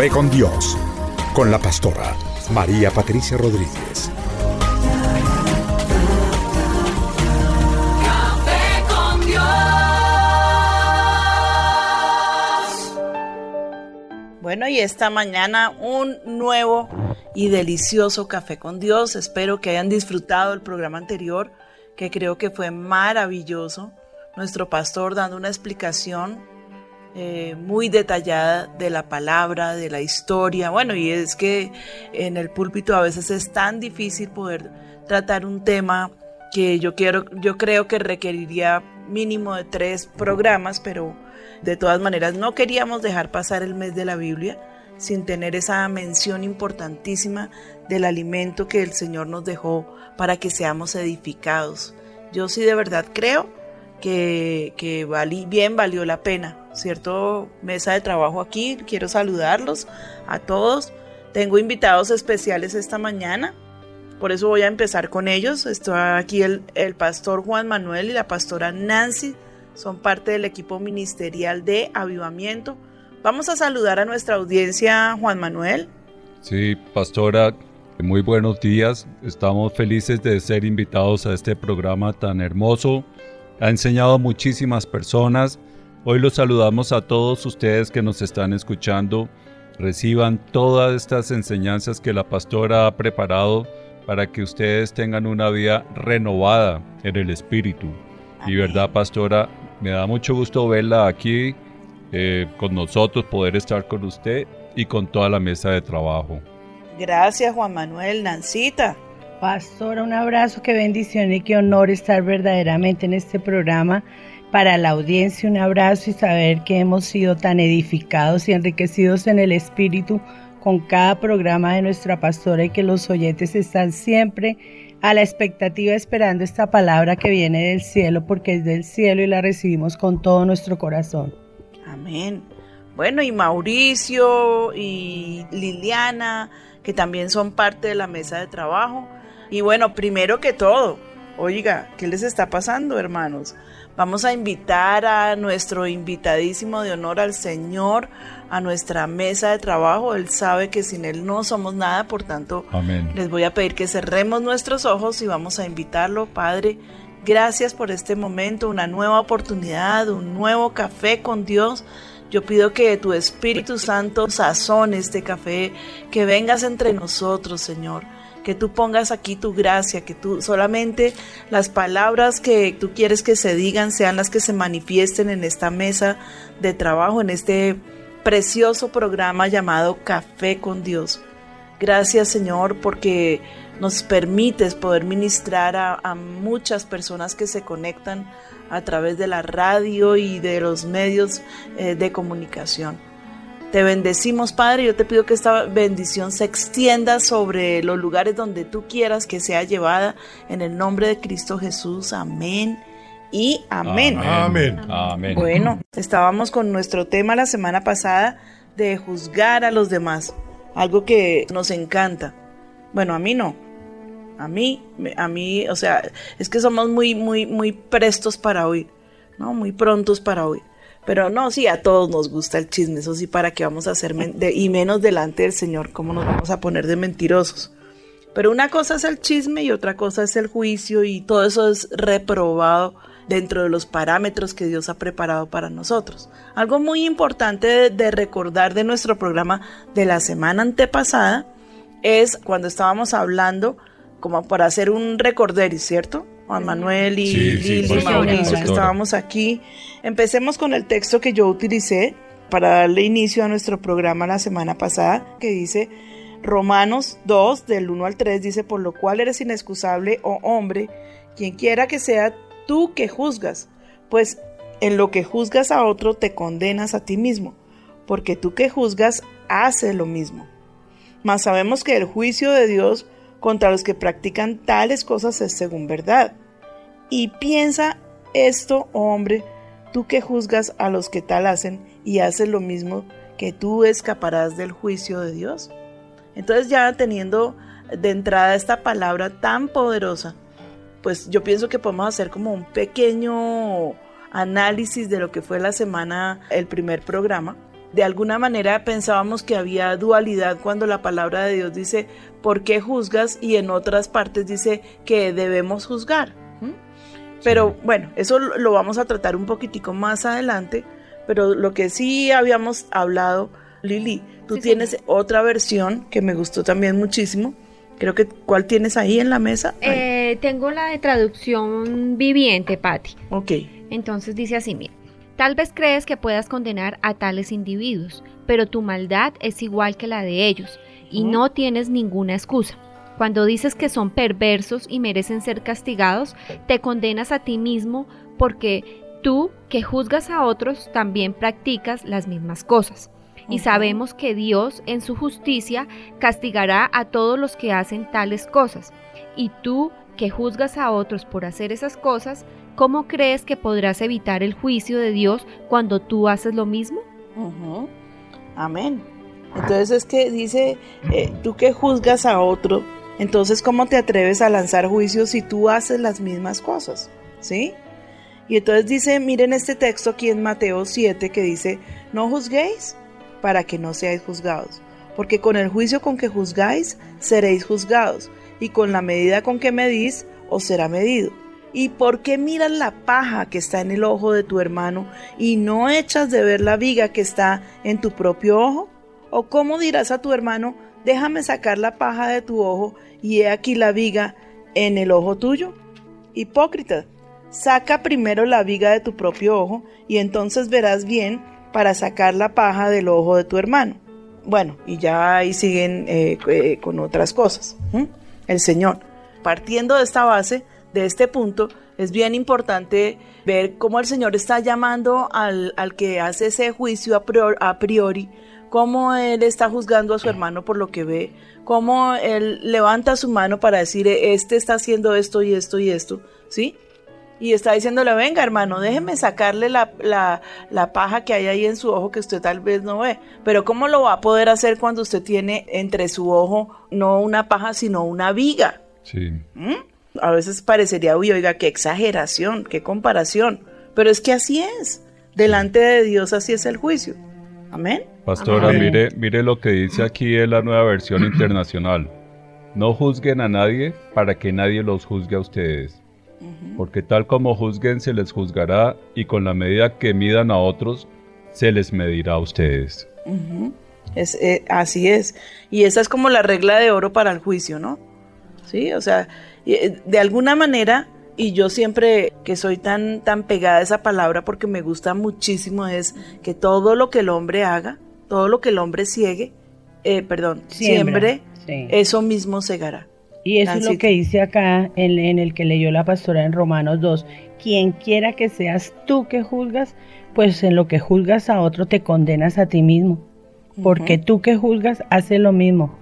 Café con Dios, con la pastora María Patricia Rodríguez. Café con Dios. Bueno, y esta mañana un nuevo y delicioso café con Dios. Espero que hayan disfrutado el programa anterior, que creo que fue maravilloso. Nuestro pastor dando una explicación eh, muy detallada de la palabra, de la historia. Bueno, y es que en el púlpito a veces es tan difícil poder tratar un tema que yo quiero, yo creo que requeriría mínimo de tres programas, pero de todas maneras no queríamos dejar pasar el mes de la Biblia sin tener esa mención importantísima del alimento que el Señor nos dejó para que seamos edificados. Yo sí de verdad creo que, que bien valió la pena, ¿cierto? Mesa de trabajo aquí, quiero saludarlos a todos. Tengo invitados especiales esta mañana, por eso voy a empezar con ellos. Está aquí el, el pastor Juan Manuel y la pastora Nancy, son parte del equipo ministerial de Avivamiento. Vamos a saludar a nuestra audiencia, Juan Manuel. Sí, pastora, muy buenos días. Estamos felices de ser invitados a este programa tan hermoso. Ha enseñado a muchísimas personas. Hoy los saludamos a todos ustedes que nos están escuchando. Reciban todas estas enseñanzas que la pastora ha preparado para que ustedes tengan una vida renovada en el espíritu. Y verdad, pastora, me da mucho gusto verla aquí eh, con nosotros, poder estar con usted y con toda la mesa de trabajo. Gracias, Juan Manuel. Nancita. Pastora, un abrazo, qué bendición y qué honor estar verdaderamente en este programa. Para la audiencia, un abrazo y saber que hemos sido tan edificados y enriquecidos en el Espíritu con cada programa de nuestra pastora y que los oyentes están siempre a la expectativa esperando esta palabra que viene del cielo porque es del cielo y la recibimos con todo nuestro corazón. Amén. Bueno, y Mauricio y Liliana, que también son parte de la mesa de trabajo. Y bueno, primero que todo, oiga, ¿qué les está pasando, hermanos? Vamos a invitar a nuestro invitadísimo de honor al Señor a nuestra mesa de trabajo. Él sabe que sin Él no somos nada, por tanto, Amén. les voy a pedir que cerremos nuestros ojos y vamos a invitarlo, Padre. Gracias por este momento, una nueva oportunidad, un nuevo café con Dios. Yo pido que tu Espíritu Santo sazone este café, que vengas entre nosotros, Señor. Que tú pongas aquí tu gracia, que tú solamente las palabras que tú quieres que se digan sean las que se manifiesten en esta mesa de trabajo, en este precioso programa llamado Café con Dios. Gracias Señor porque nos permites poder ministrar a, muchas personas que se conectan a través de la radio y de los medios eh, de comunicación. Te bendecimos Padre, yo te pido que esta bendición se extienda sobre los lugares donde tú quieras que sea llevada en el nombre de Cristo Jesús. Amén y amén. Amén. Amén. Bueno, estábamos con nuestro tema la semana pasada de juzgar a los demás, algo que nos encanta. Bueno, a mí no. A mí, a mí, o sea, es que somos muy, muy, muy prestos para oír. ¿no? Muy prontos para oír. Pero no, sí, a todos nos gusta el chisme, eso sí, para qué vamos a hacer, de- y menos delante del Señor, cómo nos vamos a poner de mentirosos. Pero una cosa es el chisme y otra cosa es el juicio y todo eso es reprobado dentro de los parámetros que Dios ha preparado para nosotros. Algo muy importante de, de recordar de nuestro programa de la semana antepasada es cuando estábamos hablando como para hacer un recorderis, ¿cierto? Juan Manuel y Sí, Lili, Mauricio, que estábamos aquí. Empecemos con el texto que yo utilicé para darle inicio a nuestro programa la semana pasada, que dice Romanos 2, del 1 al 3, dice, por lo cual eres inexcusable, oh hombre, quien quiera que sea tú que juzgas, pues en lo que juzgas a otro te condenas a ti mismo, porque tú que juzgas haces lo mismo. Mas sabemos que el juicio de Dios contra los que practican tales cosas es según verdad. Y piensa esto, oh hombre, tú que juzgas a los que tal hacen y haces lo mismo, que tú escaparás del juicio de Dios. Entonces ya teniendo de entrada esta palabra tan poderosa, pues yo pienso que podemos hacer como un pequeño análisis de lo que fue la semana, el primer programa. De alguna manera pensábamos que había dualidad cuando la palabra de Dios dice, ¿por qué juzgas? Y en otras partes dice que debemos juzgar. Pero bueno, eso lo vamos a tratar un poquitico más adelante. Pero lo que sí habíamos hablado, Lili, tú Sí, tienes otra versión que me gustó también muchísimo. Creo que, ¿cuál tienes ahí en la mesa? Eh, tengo la de traducción viviente, Patti. Ok. Entonces dice así, mira, tal vez crees que puedas condenar a tales individuos, pero tu maldad es igual que la de ellos y no tienes ninguna excusa. Cuando dices que son perversos y merecen ser castigados, te condenas a ti mismo porque tú, que juzgas a otros, también practicas las mismas cosas. Y sabemos que Dios, en su justicia, castigará a todos los que hacen tales cosas. Y tú, que juzgas a otros por hacer esas cosas, ¿cómo crees que podrás evitar el juicio de Dios cuando tú haces lo mismo? Amén. Entonces es que dice, eh, tú que juzgas a otro, entonces ¿cómo te atreves a lanzar juicios si tú haces las mismas cosas? ¿Sí? Y entonces dice, miren este texto aquí en Mateo 7 que dice, no juzguéis para que no seáis juzgados, porque con el juicio con que juzgáis seréis juzgados, y con la medida con que medís os será medido. ¿Y por qué miras la paja que está en el ojo de tu hermano y no echas de ver la viga que está en tu propio ojo? ¿O cómo dirás a tu hermano, déjame sacar la paja de tu ojo y he aquí la viga en el ojo tuyo? Hipócrita, saca primero la viga de tu propio ojo y entonces verás bien para sacar la paja del ojo de tu hermano. Bueno, y ya ahí siguen eh, eh, con otras cosas. El Señor. Partiendo de esta base, de este punto, es bien importante ver cómo el Señor está llamando al, al que hace ese juicio a priori, cómo Él está juzgando a su hermano por lo que ve, cómo Él levanta su mano para decir, este está haciendo esto y esto y esto, ¿sí? Y está diciéndole, venga hermano, déjeme sacarle la, la, la paja que hay ahí en su ojo que usted tal vez no ve. Pero ¿cómo lo va a poder hacer cuando usted tiene entre su ojo no una paja, sino una viga? Sí. ¿Mm? A veces parecería, uy, oiga, qué exageración, qué comparación. Pero es que así es. Delante de Dios así es el juicio. Amén. Pastora, Amén. mire, mire lo que dice aquí en la nueva versión internacional. No juzguen a nadie para que nadie los juzgue a ustedes. Porque tal como juzguen se les juzgará y con la medida que midan a otros se les medirá a ustedes. Es, eh, así es. Y esa es como la regla de oro para el juicio, ¿no? Sí, o sea, eh, de alguna manera, y yo siempre que soy tan, tan pegada a esa palabra porque me gusta muchísimo, es que todo lo que el hombre haga, todo lo que el hombre ciegue, eh, perdón, siembre, sí. eso mismo segará. Y eso es lo que dice acá en, en el que leyó la pastora en Romanos 2. Quien quiera que seas tú que juzgas, pues en lo que juzgas a otro te condenas a ti mismo. Porque tú que juzgas haces lo mismo.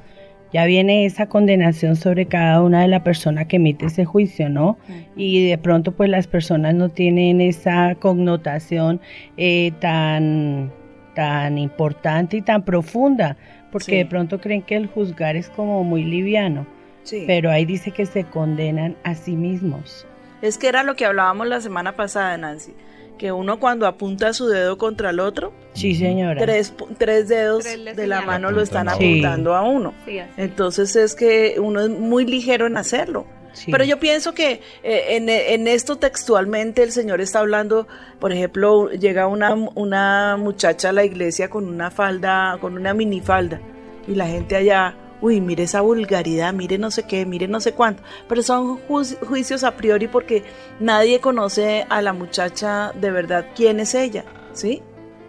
Ya viene esa condenación sobre cada una de la persona que emite ese juicio, ¿no? Y de pronto pues las personas no tienen esa connotación eh, tan, tan importante y tan profunda, porque Sí. de pronto creen que el juzgar es como muy liviano. Sí. Pero ahí dice que se condenan a sí mismos. Es que era lo que hablábamos la semana pasada, Nancy, que uno cuando apunta su dedo contra el otro, Sí, señora. tres, pu- tres dedos Tres de la mano lo están apuntando a uno. Entonces es que uno es muy ligero en hacerlo. Pero yo pienso que eh, en, en esto textualmente el Señor está hablando, por ejemplo, llega una, una muchacha a la iglesia con una falda, con una minifalda, y la gente allá, uy, mire esa vulgaridad, mire no sé qué, mire no sé cuánto. Pero son ju- juicios a priori porque nadie conoce a la muchacha de verdad quién es ella, ¿sí?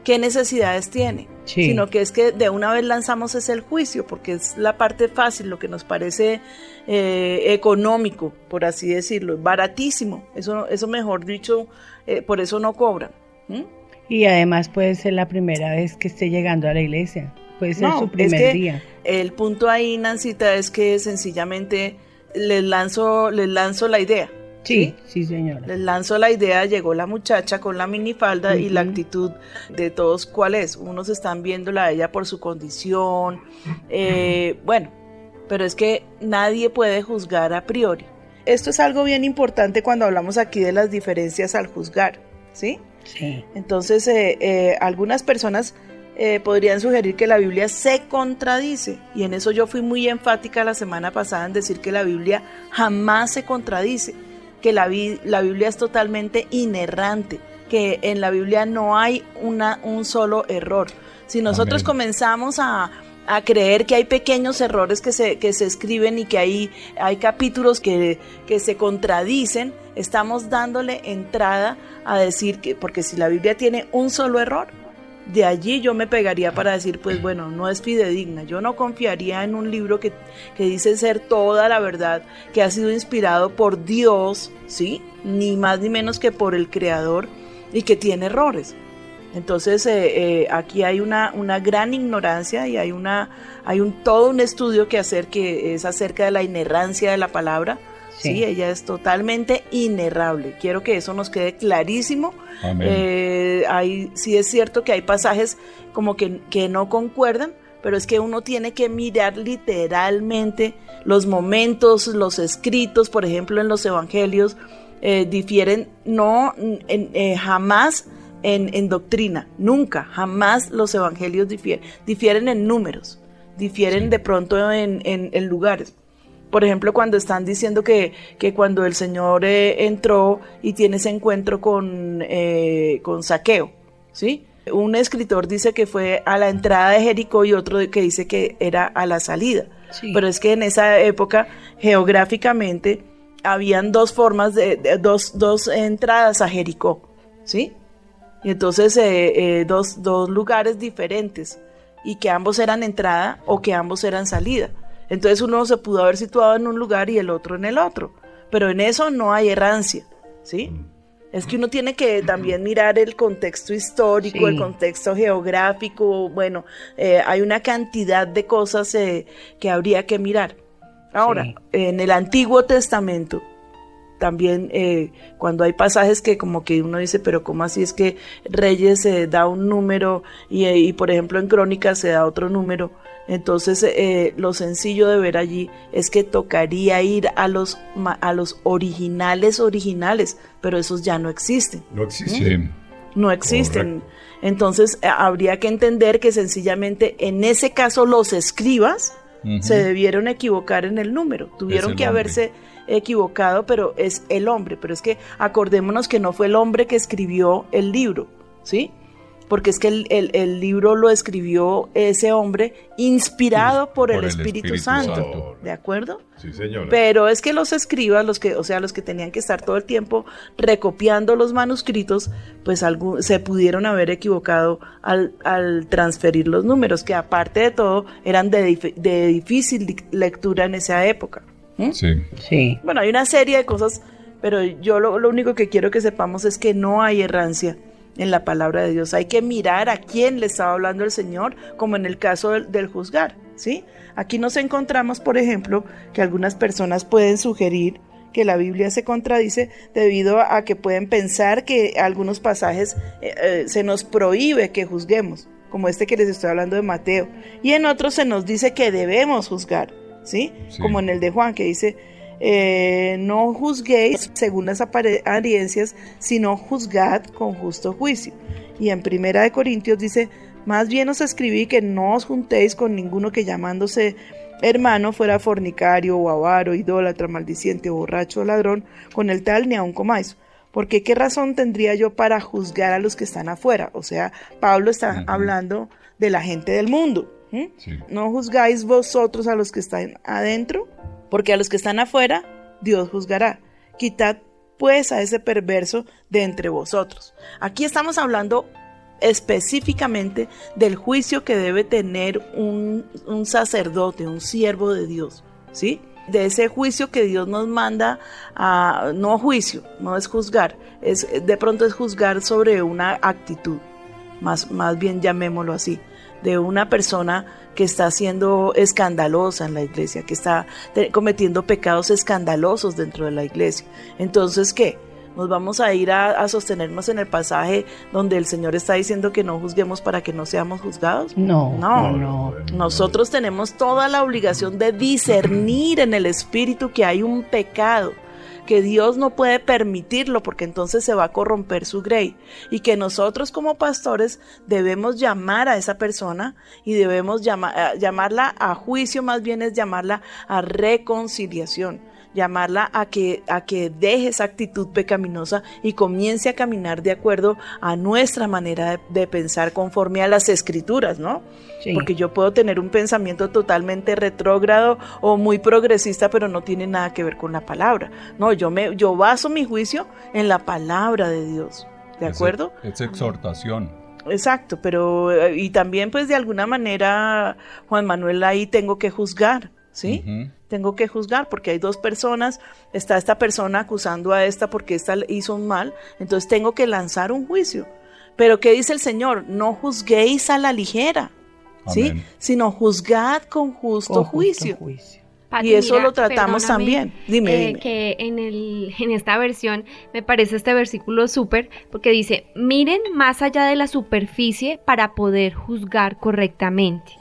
¿Qué necesidades tiene? Sí. Sino que es que de una vez lanzamos ese el juicio, porque es la parte fácil, lo que nos parece eh, económico, por así decirlo, baratísimo. Eso, eso mejor dicho, eh, por eso no cobran. Y además puede ser la primera vez que esté llegando a la iglesia. Puede ser No, su es primer que día. El punto ahí, Nancita, es que sencillamente les lanzo, les lanzo la idea. Sí, sí, señora. Les lanzo la idea, llegó la muchacha con la minifalda y la actitud de todos, ¿cuál es? Unos están viéndola a ella por su condición, eh, bueno, pero es que nadie puede juzgar a priori. Esto es algo bien importante cuando hablamos aquí de las diferencias al juzgar, ¿sí? Sí. Entonces, eh, eh, algunas personas eh, podrían sugerir que la Biblia se contradice, y en eso yo fui muy enfática la semana pasada en decir que la Biblia jamás se contradice, que la, la Biblia es totalmente inerrante, que en la Biblia no hay una, un solo error. Si nosotros Amén. comenzamos a, a creer que hay pequeños errores que se, que se escriben y que hay, hay capítulos que, que se contradicen, estamos dándole entrada a decir que, porque si la Biblia tiene un solo error, de allí yo me pegaría para decir, pues bueno, no es fidedigna. Yo no confiaría en un libro que, que dice ser toda la verdad, que ha sido inspirado por Dios, ¿sí? Ni más ni menos que por el Creador y que tiene errores. Entonces eh, eh, aquí hay una, una gran ignorancia y hay una hay un todo un estudio que hacer que es acerca de la inerrancia de la palabra. Sí, Sí. ella es totalmente inerrable. Quiero que eso nos quede clarísimo. Eh, hay, sí es cierto que hay pasajes como que, que no concuerdan, pero es que uno tiene que mirar literalmente los momentos, los escritos, por ejemplo, en los evangelios, eh, difieren no en- eh, jamás en, en doctrina, nunca, jamás los evangelios difieren, difieren en números, difieren Sí. de pronto en lugares. Por ejemplo, cuando están diciendo que, que cuando el Señor eh, entró y tiene ese encuentro con, eh, con Saqueo, ¿sí? Un escritor dice que fue a la entrada de Jericó y otro que dice que era a la salida. Sí. Pero es que en esa época, geográficamente, habían dos formas, de, de- dos, dos entradas a Jericó, ¿sí? Y entonces eh, eh, dos, dos lugares diferentes y que ambos eran entrada o que ambos eran salida. Entonces uno se pudo haber situado en un lugar y el otro en el otro. Pero en eso no hay errancia, ¿sí? Es que uno tiene que también mirar el contexto histórico, Sí. el contexto geográfico, bueno, eh, hay una cantidad de cosas eh, que habría que mirar. Ahora, Sí. en el Antiguo Testamento, también eh, cuando hay pasajes que como que uno dice, pero ¿cómo así es que Reyes se da un número y, eh, y, por ejemplo en Crónicas se da otro número? Entonces eh, lo sencillo de ver allí es que tocaría ir a los, a los originales originales, pero esos ya no existen No existe. Sí. no existen. Entonces eh, habría que entender que sencillamente en ese caso los escribas se debieron equivocar en el número, tuvieron el que haberse equivocado, pero es el hombre, pero es que acordémonos que no fue el hombre que escribió el libro, ¿sí? Porque es que el, el- el libro lo escribió ese hombre inspirado por, el, Espíritu, Santo, Santo. ¿de acuerdo? Sí, señora. Pero es que los escribas, los que, o sea, los que tenían que estar todo el tiempo recopiando los manuscritos, pues algún- se pudieron haber equivocado al, al transferir los números, que aparte de todo eran de, de difícil di- lectura en esa época. ¿Mm? Sí. Sí. Bueno, hay una serie de cosas, pero yo lo, lo único que quiero que sepamos es que no hay errancia en la palabra de Dios. Hay que mirar a quién le estaba hablando el Señor, como en el caso del, del juzgar, ¿sí? Aquí nos encontramos, por ejemplo, que algunas personas pueden sugerir que la Biblia se contradice debido a que pueden pensar que algunos pasajes eh, eh, se nos prohíbe que juzguemos, como este que les estoy hablando de Mateo, y en otros se nos dice que debemos juzgar, ¿sí? Sí. Como en el de Juan, que dice, eh, no juzguéis según las apariencias, sino juzgad con justo juicio. Y en Primera de Corintios dice, más bien os escribí que no os juntéis con ninguno que llamándose hermano fuera fornicario o avaro, idólatra, maldiciente, borracho o ladrón, con el tal ni aun comáis. Porque qué razón tendría yo para juzgar a los que están afuera? O sea, Pablo está hablando de la gente del mundo. No juzgáis vosotros a los que están adentro, porque a los que están afuera, Dios juzgará. Quitad pues a ese perverso de entre vosotros. Aquí estamos hablando específicamente del juicio que debe tener un, un sacerdote, un siervo de Dios, ¿sí? de ese juicio que Dios nos manda a no juicio, no es juzgar, es de pronto es juzgar sobre una actitud, más, más bien llamémoslo así, de una persona que está siendo escandalosa en la iglesia, que está cometiendo pecados escandalosos dentro de la iglesia. Entonces, ¿qué? nos vamos a ir a, sostenernos en el pasaje donde el Señor está diciendo que no juzguemos para que no seamos juzgados? No, no, no. Nosotros tenemos toda la obligación de discernir en el Espíritu que hay un pecado que Dios no puede permitirlo porque entonces se va a corromper su grey. Y que nosotros como pastores debemos llamar a esa persona y debemos eh, llamarla a juicio, más bien es llamarla a reconciliación llamarla a que, a que deje esa actitud pecaminosa y comience a caminar de acuerdo a nuestra manera de, pensar conforme a las escrituras, ¿no? Porque yo puedo tener un pensamiento totalmente retrógrado o muy progresista, pero no tiene nada que ver con la palabra. No, yo, me, yo baso mi juicio en la palabra de Dios. ¿De acuerdo? Es, exhortación. Exacto, pero eh, y también pues de alguna manera, Juan Manuel, ahí tengo que juzgar, ¿sí? tengo que juzgar porque hay dos personas, está esta persona acusando a esta porque esta hizo un mal, entonces tengo que lanzar un juicio. Pero ¿qué dice el Señor? No juzguéis a la ligera, ¿sí? Sino juzgad con justo, juicio. Y eso lo tratamos también. Dime, eh, Que en, el, en esta versión me parece este versículo súper porque dice, miren más allá de la superficie para poder juzgar correctamente.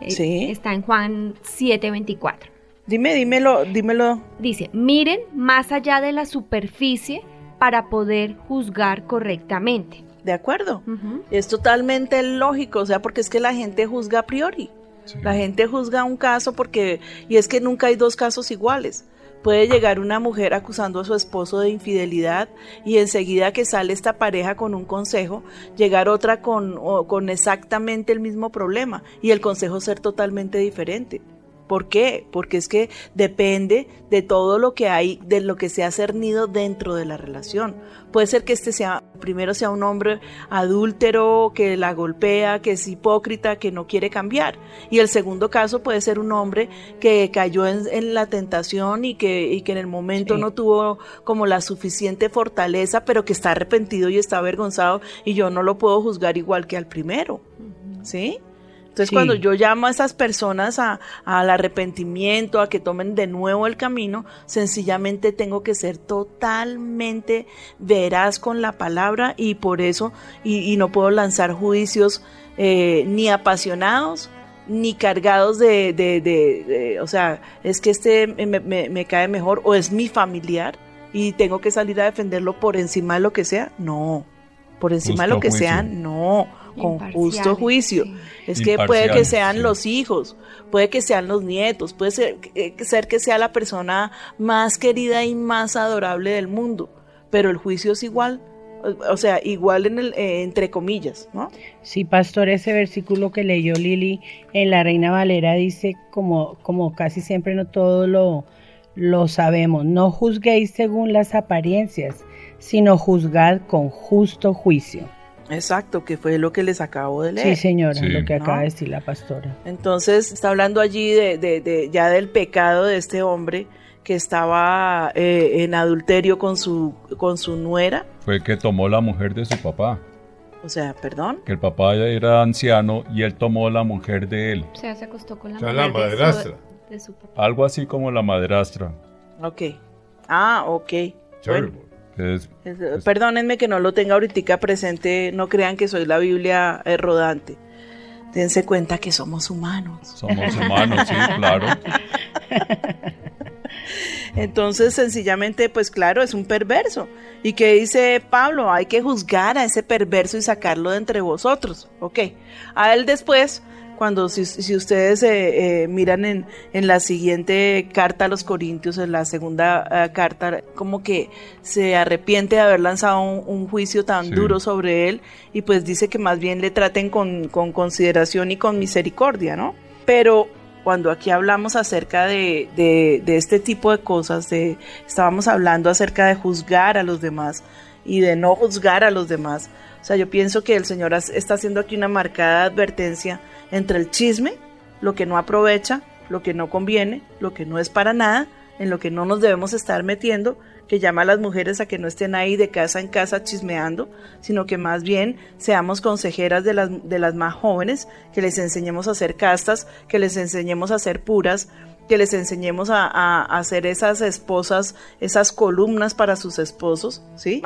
Eh, sí. Está en Juan 7:24. Dime, dímelo, dímelo. Dice, miren más allá de la superficie para poder juzgar correctamente. De acuerdo. Es totalmente lógico, o sea, porque es que la gente juzga a priori. La gente juzga un caso porque, y es que nunca hay dos casos iguales. Puede llegar una mujer acusando a su esposo de infidelidad y enseguida que sale esta pareja con un consejo, llegar otra con, con exactamente el mismo problema y el consejo ser totalmente diferente. ¿Por qué? Porque es que depende de todo lo que hay, de lo que se ha cernido dentro de la relación. Puede ser que este sea, primero sea un hombre adúltero, que la golpea, que es hipócrita, que no quiere cambiar. Y el segundo caso puede ser un hombre que cayó en, la tentación y que, y que en el momento no tuvo como la suficiente fortaleza, pero que está arrepentido y está avergonzado y yo no lo puedo juzgar igual que al primero. ¿Sí? Entonces, cuando yo llamo a esas personas a, al arrepentimiento, a que tomen de nuevo el camino, sencillamente tengo que ser totalmente veraz con la palabra y por eso, y, no puedo lanzar juicios eh, ni apasionados, ni cargados de, de, o sea, es que este me, me, cae mejor o es mi familiar y tengo que salir a defenderlo por encima de lo que sea. No, por encima de lo que sea, no con justo juicio. Es que puede que sean los hijos, puede que sean los nietos, puede ser, eh, ser que sea la persona más querida y más adorable del mundo, pero el juicio es igual o sea, igual en el, eh, entre comillas, ¿no? Sí, pastor, ese versículo que leyó Lili en la Reina Valera dice, como, como casi siempre no todo lo, lo sabemos, no juzguéis según las apariencias, sino juzgad con justo juicio. Exacto, que fue lo que les acabo de leer. Sí, señora, lo que acaba de decir la pastora. Entonces, está hablando allí de, de, ya del pecado de este hombre que estaba eh, en adulterio con su, con su nuera. Fue que tomó la mujer de su papá. O sea, perdón. Que el papá ya era anciano y él tomó la mujer de él. O sea, se acostó con la o sea, la madrastra. De su, papá. Algo así como la madrastra. Ok. Ah, ok. Perdónenme que no lo tenga ahorita presente, no crean que soy la Biblia eh, rodante. Dense cuenta que somos humanos. Somos humanos, sí, claro. Entonces, sencillamente, pues claro, es un perverso. ¿Y qué dice Pablo? Hay que juzgar a ese perverso y sacarlo de entre vosotros. Ok. A él después, cuando si, si ustedes eh, eh, miran en, en la siguiente carta a los Corintios, en la segunda eh, carta, como que se arrepiente de haber lanzado un, un juicio tan Sí. duro sobre él y pues dice que más bien le traten con, con consideración y con misericordia, ¿no? Pero cuando aquí hablamos acerca de, de- de este tipo de cosas, de, estábamos hablando acerca de juzgar a los demás y de no juzgar a los demás. O sea, yo pienso que el Señor está haciendo aquí una marcada advertencia entre el chisme, lo que no aprovecha, lo que no conviene, lo que no es para nada, en lo que no nos debemos estar metiendo, que llama a las mujeres a que no estén ahí de casa en casa chismeando, sino que más bien seamos consejeras de las, de las más jóvenes, que les enseñemos a ser castas, que les enseñemos a ser puras, que les enseñemos a, a, a ser esas esposas, esas columnas para sus esposos, ¿sí?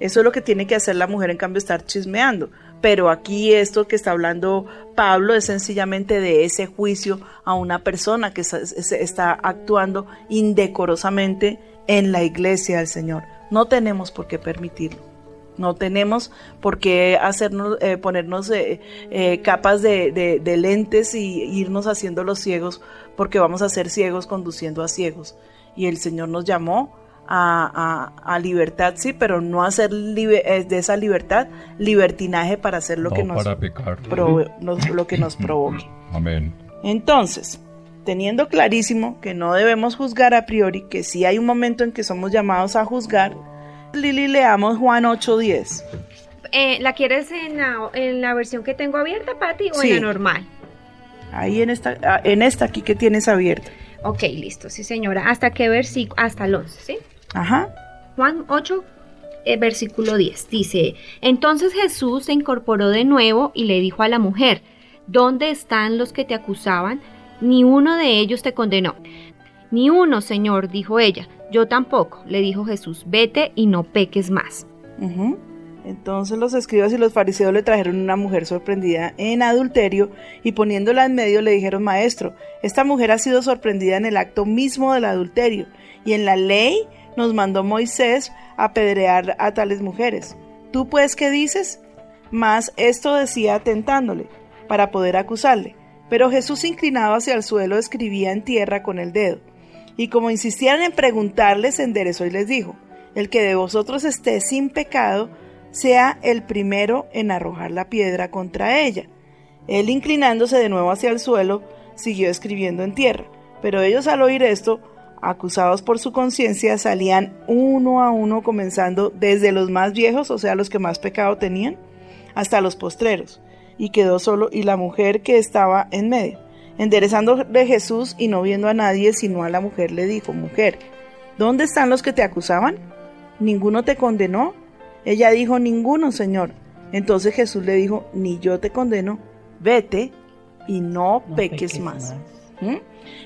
Eso es lo que tiene que hacer la mujer, en cambio, estar chismeando. Pero aquí esto que está hablando Pablo es sencillamente de ese juicio a una persona que está, actuando indecorosamente en la iglesia del Señor. No tenemos por qué permitirlo. No tenemos por qué hacernos, eh, ponernos eh, eh, capas de, de- de lentes y irnos haciendo los ciegos, porque vamos a ser ciegos conduciendo a ciegos. Y el Señor nos llamó a, a- a libertad, sí, pero no hacer libe- eh, de esa libertad libertinaje para hacer lo no que nos, para pecar. prove- nos- lo que nos provoque. Amén. Entonces, teniendo clarísimo que no debemos juzgar a priori, que sí hay un momento en que somos llamados a juzgar, Lili, leamos Juan 8:10. Eh, ¿La quieres en la, en la versión que tengo abierta, Pati, o Sí. en la normal? Ahí en esta, ah, en esta aquí que tienes abierta. Ok, listo, sí señora. ¿Hasta qué versículo? Hasta el 11, ¿sí? Ajá. Juan 8, eh, versículo 10. Dice, entonces Jesús se incorporó de nuevo y le dijo a la mujer, ¿dónde están los que te acusaban? Ni uno de ellos te condenó. Ni uno, Señor, dijo ella. Yo tampoco, le dijo Jesús, vete y no peques más. Entonces los escribas y los fariseos le trajeron una mujer sorprendida en adulterio y poniéndola en medio le dijeron, Maestro, esta mujer ha sido sorprendida en el acto mismo del adulterio y en la ley nos mandó Moisés apedrear a tales mujeres. ¿Tú pues qué dices? Mas esto decía tentándole, para poder acusarle. Pero Jesús inclinado hacia el suelo escribía en tierra con el dedo. Y como insistían en preguntarles, se enderezó y les dijo, el que de vosotros esté sin pecado, sea el primero en arrojar la piedra contra ella. Él inclinándose de nuevo hacia el suelo, siguió escribiendo en tierra. Pero ellos al oír esto, acusados por su conciencia, salían uno a uno, comenzando desde los más viejos, o sea, los que más pecado tenían, hasta los postreros. Y quedó solo y la mujer que estaba en medio. Enderezando de Jesús y no viendo a nadie, sino a la mujer, le dijo, mujer, ¿dónde están los que te acusaban? ¿Ninguno te condenó? Ella dijo, ninguno, Señor. Entonces Jesús le dijo, ni yo te condeno, vete y no, No peques, más. ¿Mm?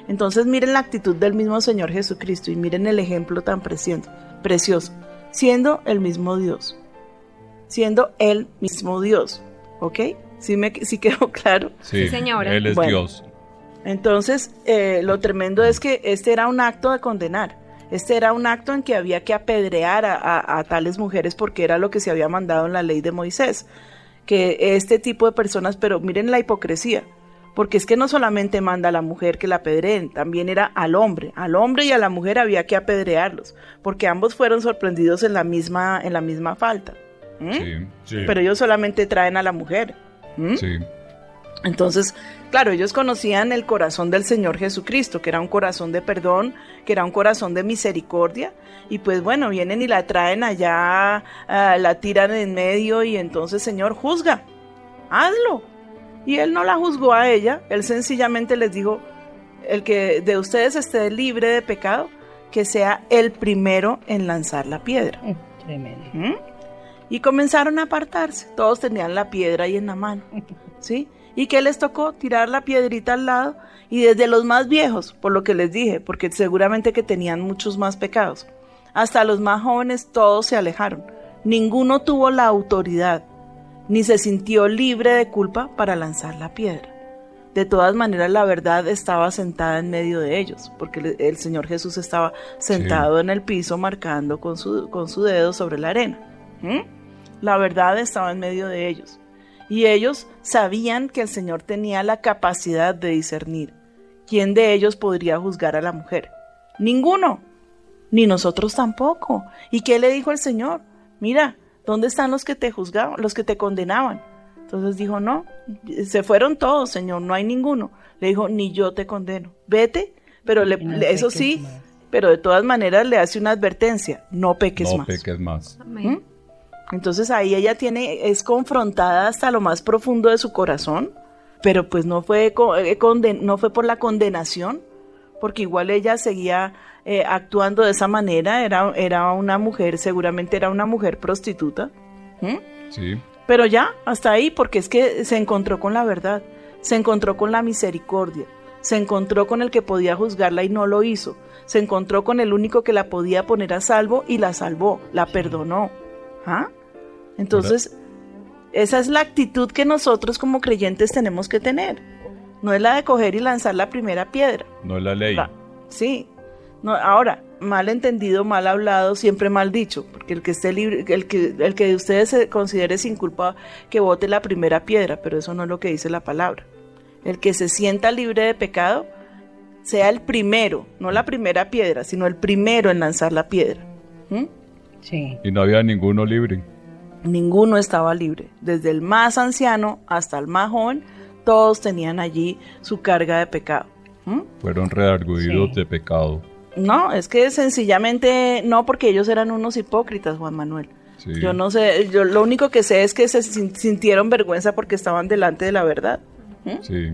Entonces miren la actitud del mismo Señor Jesucristo y miren el ejemplo tan precioso, precioso, siendo el mismo Dios, siendo el mismo Dios, ¿ok? ¿Sí, me, sí quedó claro? Sí, Sí, señora. Él es Bueno. Dios. Entonces, eh, lo tremendo es que este era un acto de condenar. Este era un acto en que había que apedrear a, a- a tales mujeres porque era lo que se había mandado en la ley de Moisés. Que este tipo de personas, pero miren la hipocresía, porque es que no solamente manda a la mujer que la apedreen, también era al hombre. Al hombre y a la mujer había que apedrearlos, porque ambos fueron sorprendidos en la misma, en la misma falta. ¿Mm? Sí, sí. Pero ellos solamente traen a la mujer. ¿Mm? sí. Entonces, claro, ellos conocían el corazón del Señor Jesucristo, que era un corazón de perdón, que era un corazón de misericordia, y pues bueno, vienen y la traen allá, ah, la tiran en medio y entonces, Señor, juzga, hazlo. Y él no la juzgó a ella, él sencillamente les dijo, el que de ustedes esté libre de pecado, que sea el primero en lanzar la piedra. Mm, Tremendo. ¿Mm? Y comenzaron a apartarse. Todos tenían la piedra ahí en la mano. ¿Sí? ¿Y qué les tocó? Tirar la piedrita al lado. Y desde los más viejos, por lo que les dije, porque seguramente que tenían muchos más pecados, hasta los más jóvenes, todos se alejaron. Ninguno tuvo la autoridad, ni se sintió libre de culpa para lanzar la piedra. de todas maneras la verdad estaba sentada en medio de ellos, porque el, Señor Jesús estaba sentado en el piso marcando con su, con su dedo sobre la arena. ¿Mm? La verdad estaba en medio de ellos. Y ellos sabían que el Señor tenía la capacidad de discernir quién de ellos podría juzgar a la mujer. Ninguno, ni nosotros tampoco. ¿Y qué le dijo el Señor? Mira, ¿dónde están los que te juzgaban, los que te condenaban? Entonces dijo, no, se fueron todos, Señor, no hay ninguno. Le dijo, ni yo te condeno. Vete, pero le- no eso sí, más. pero de todas maneras le hace una advertencia, no peques no más. peques más. Amén. Entonces ahí ella tiene, es confrontada hasta lo más profundo de su corazón, pero pues no fue, eh, conden- no fue por la condenación, porque igual ella seguía eh, actuando de esa manera, era, era una mujer, seguramente era una mujer prostituta. ¿Mm? Sí. Pero ya, hasta ahí, porque es que se encontró con la verdad, se encontró con la misericordia, se encontró con el que podía juzgarla y no lo hizo, se encontró con el único que la podía poner a salvo y la salvó, la perdonó. ¿Ah? Entonces, esa es la actitud que nosotros como creyentes tenemos que tener. No es la de coger y lanzar la primera piedra. No es la ley. Sí. No, ahora, mal entendido, mal hablado, siempre mal dicho, porque el que esté libre, el que, el que de ustedes se considere sin culpa, que bote la primera piedra, pero eso no es lo que dice la palabra. El que se sienta libre de pecado, sea el primero, no la primera piedra, sino el primero en lanzar la piedra. ¿Mm? Sí. Y no había ninguno libre. Ninguno estaba libre, desde el más anciano hasta el más joven, todos tenían allí su carga de pecado. ¿Mm? Fueron redarguidos Sí. de pecado. No, es que sencillamente no, porque ellos eran unos hipócritas, Juan Manuel. Sí. Yo no sé, yo lo único que sé es que se sin- sintieron vergüenza porque estaban delante de la verdad. Sí.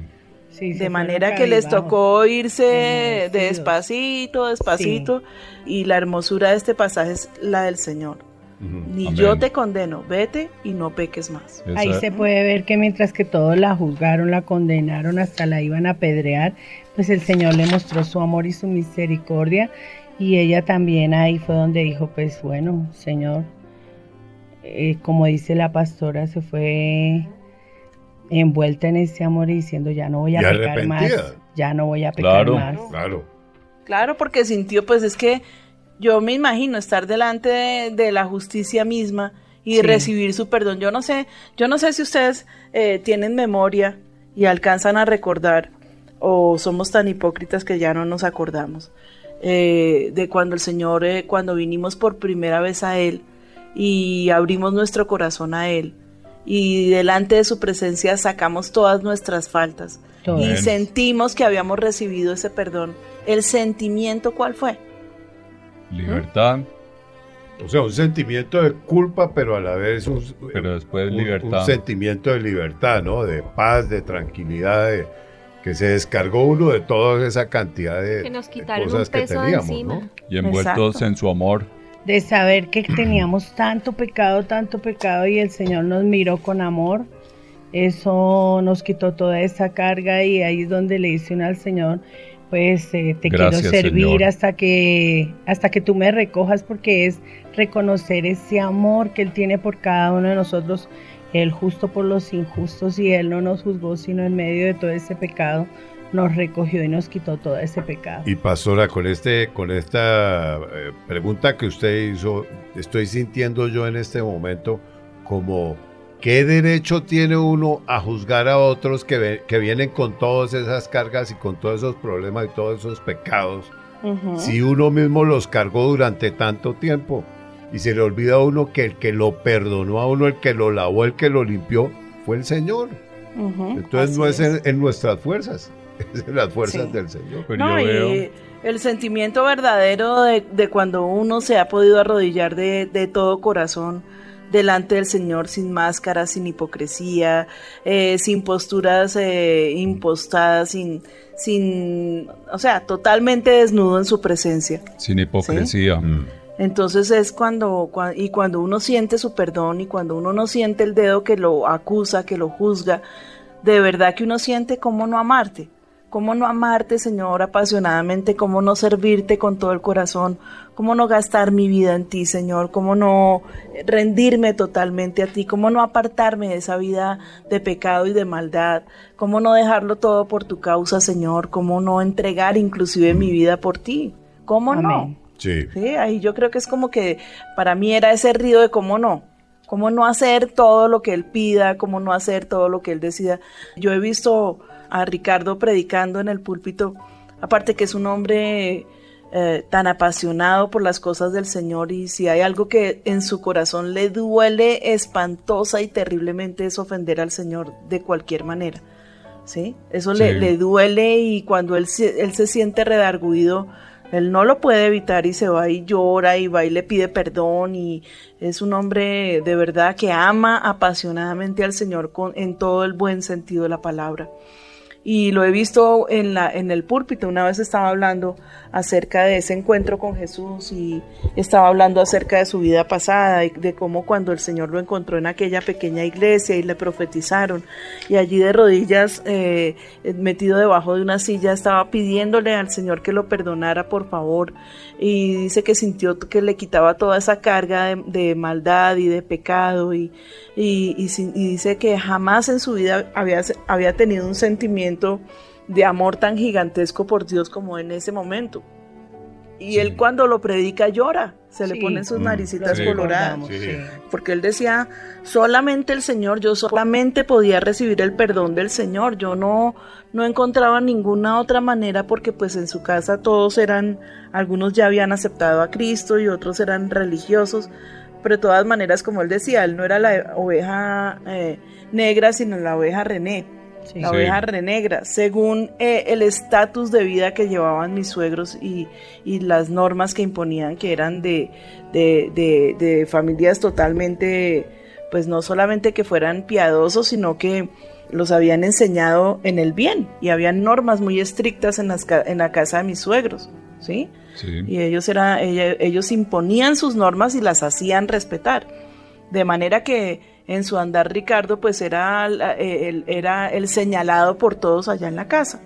Sí, de manera que les tocó irse despacito, despacito. Y la hermosura de este pasaje es la del Señor. Ni Amén. yo te condeno, vete y no peques más. Esa- Ahí se puede ver que mientras que todos la juzgaron, la condenaron, hasta la iban a apedrear, pues el Señor le mostró su amor y su misericordia. Y ella también ahí fue donde dijo, pues bueno, Señor, eh, como dice la pastora, se fue envuelta en ese amor y diciendo, ya no voy a pecar más, ya no voy a pecar Claro. más. Claro. Claro, porque sintió, pues es que yo me imagino estar delante de, de la justicia misma y Sí. recibir su perdón. Yo no sé, yo no sé si ustedes eh, tienen memoria y alcanzan a recordar o somos tan hipócritas que ya no nos acordamos eh, de cuando el Señor, eh, cuando vinimos por primera vez a Él y abrimos nuestro corazón a Él y delante de su presencia sacamos todas nuestras faltas y sentimos que habíamos recibido ese perdón. ¿El sentimiento cuál fue? Libertad, O sea, un sentimiento de culpa, pero a la vez un, pero después un- libertad. un sentimiento de libertad, ¿no? De paz, de tranquilidad, de que se descargó uno de toda esa cantidad de, Que nos de quitaron cosas un que peso de teníamos, encima. ¿no? y envueltos Exacto. en su amor. de saber que teníamos tanto pecado, tanto pecado y el Señor nos miró con amor. Eso nos quitó toda esa carga y ahí es donde le dice uno al Señor, pues eh, te Gracias, quiero servir Señor. hasta que hasta que tú me recojas porque es reconocer ese amor que él tiene por cada uno de nosotros, el justo por los injustos y él no nos juzgó sino en medio de todo ese pecado nos recogió y nos quitó todo ese pecado. Y pastora, con este, con esta eh, pregunta que usted hizo, estoy sintiendo yo en este momento como qué derecho tiene uno a juzgar a otros que, ve- que vienen con todas esas cargas y con todos esos problemas y todos esos pecados, Ujú. si uno mismo los cargó durante tanto tiempo y se le olvida a uno que el que lo perdonó a uno, el que lo lavó, el que lo limpió, fue el Señor. Ujú, Entonces no así es en, en nuestras fuerzas, es en las fuerzas Sí. del Señor. Pero No, yo veo, y el sentimiento verdadero de, de cuando uno se ha podido arrodillar de, de todo corazón delante del Señor sin máscara, sin hipocresía, eh, sin posturas eh, impostadas, sin, sin, o sea, totalmente desnudo en su presencia. sin hipocresía. Mm. Entonces es cuando, cua- y cuando uno siente su perdón y cuando uno no siente el dedo que lo acusa, que lo juzga, de verdad que uno siente cómo no amarte, cómo no amarte, Señor, apasionadamente, cómo no servirte con todo el corazón, cómo no gastar mi vida en ti, Señor, cómo no rendirme totalmente a ti, cómo no apartarme de esa vida de pecado y de maldad, cómo no dejarlo todo por tu causa, Señor, cómo no entregar inclusive mi vida por ti, cómo no. Sí. Sí, ahí yo creo que es como que para mí era ese río de cómo no, cómo no hacer todo lo que él pida, cómo no hacer todo lo que él decida. Yo he visto a Ricardo predicando en el púlpito, aparte que es un hombre eh, tan apasionado por las cosas del Señor y si hay algo que en su corazón le duele espantosa y terriblemente es ofender al Señor de cualquier manera. ¿Sí? Eso Le, Sí. le duele y cuando él, se- él se siente redarguido, él no lo puede evitar y se va y llora y va y le pide perdón y es un hombre de verdad que ama apasionadamente al Señor con, en todo el buen sentido de la palabra. Y lo he visto en, la, en el púlpito. Una vez estaba hablando acerca de ese encuentro con Jesús y estaba hablando acerca de su vida pasada y de cómo cuando el Señor lo encontró en aquella pequeña iglesia y le profetizaron y allí de rodillas eh, metido debajo de una silla estaba pidiéndole al Señor que lo perdonara por favor y dice que sintió que le quitaba toda esa carga de, maldad y de pecado y, y, y y dice que jamás en su vida había, había tenido un sentimiento de amor tan gigantesco por Dios como en ese momento. Y él cuando lo predica llora, se le ponen sus Mm, naricitas sí. coloradas. Porque él decía, solamente el Señor, yo solamente podía recibir el perdón del Señor, yo no, no encontraba ninguna otra manera porque pues en su casa todos eran, algunos ya habían aceptado a Cristo y otros eran religiosos, pero de todas maneras, como él decía, él no era la oveja eh, negra, sino la oveja René Sí. la Sí. oveja renegra, según eh, el estatus de vida que llevaban mis suegros y, y las normas que imponían, que eran de, de, de- de familias totalmente, pues no solamente que fueran piadosos, sino que los habían enseñado en el bien y habían normas muy estrictas en, las, en la casa de mis suegros, ¿sí? Sí. y ellos era ella- ellos imponían sus normas y las hacían respetar de manera que en su andar Ricardo pues era eh, el, era el señalado por todos allá en la casa.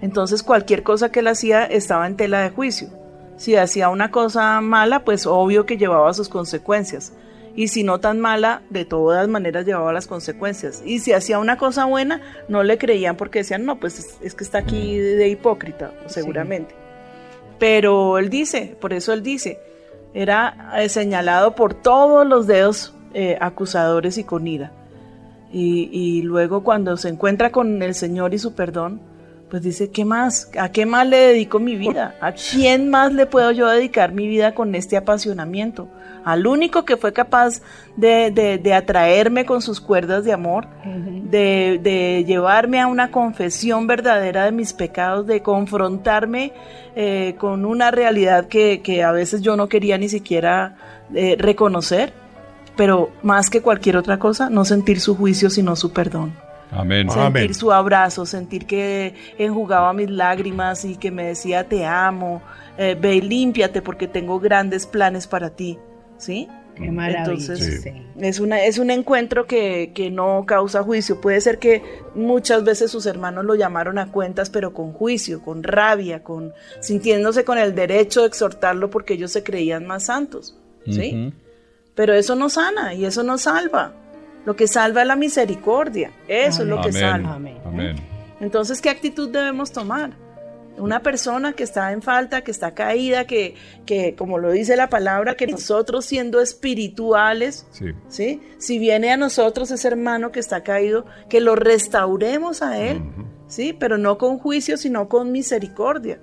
Entonces cualquier cosa que él hacía estaba en tela de juicio. Si hacía una cosa mala pues obvio que llevaba sus consecuencias. Y si no tan mala de todas maneras llevaba las consecuencias. Y si hacía una cosa buena no le creían porque decían no pues es, es que está aquí de, de hipócrita seguramente pero él dice, por eso él dice, era eh, señalado por todos los dedos eh, acusadores y con ira. Y, y luego cuando se encuentra con el Señor y su perdón, pues dice, ¿qué más? ¿A qué más le dedico mi vida? ¿A quién más le puedo yo dedicar mi vida con este apasionamiento? Al único que fue capaz de, de- de atraerme con sus cuerdas de amor, de, de llevarme a una confesión verdadera de mis pecados, de confrontarme eh, con una realidad que, que a veces yo no quería ni siquiera eh, reconocer, pero más que cualquier otra cosa, no sentir su juicio, sino su perdón. Amén. Sentir Amén. su abrazo, sentir que enjugaba mis lágrimas y que me decía te amo, eh, ve y límpiate porque tengo grandes planes para ti, ¿sí? Qué maravilla. Entonces, sí. Es, una, es un encuentro que, que no causa juicio. Puede ser que muchas veces sus hermanos lo llamaron a cuentas, pero con juicio, con rabia, con sintiéndose con el derecho de exhortarlo porque ellos se creían más santos. ¿sí? Pero eso no sana y eso no salva. Lo que salva es la misericordia. Eso es lo que Amén. salva. Amén. Entonces, ¿qué actitud debemos tomar? Una persona que está en falta, que está caída, que, que como lo dice la palabra, que nosotros siendo espirituales, Sí. ¿sí? Si viene a nosotros ese hermano que está caído, que lo restauremos a él, ¿sí? Pero no con juicio, sino con misericordia.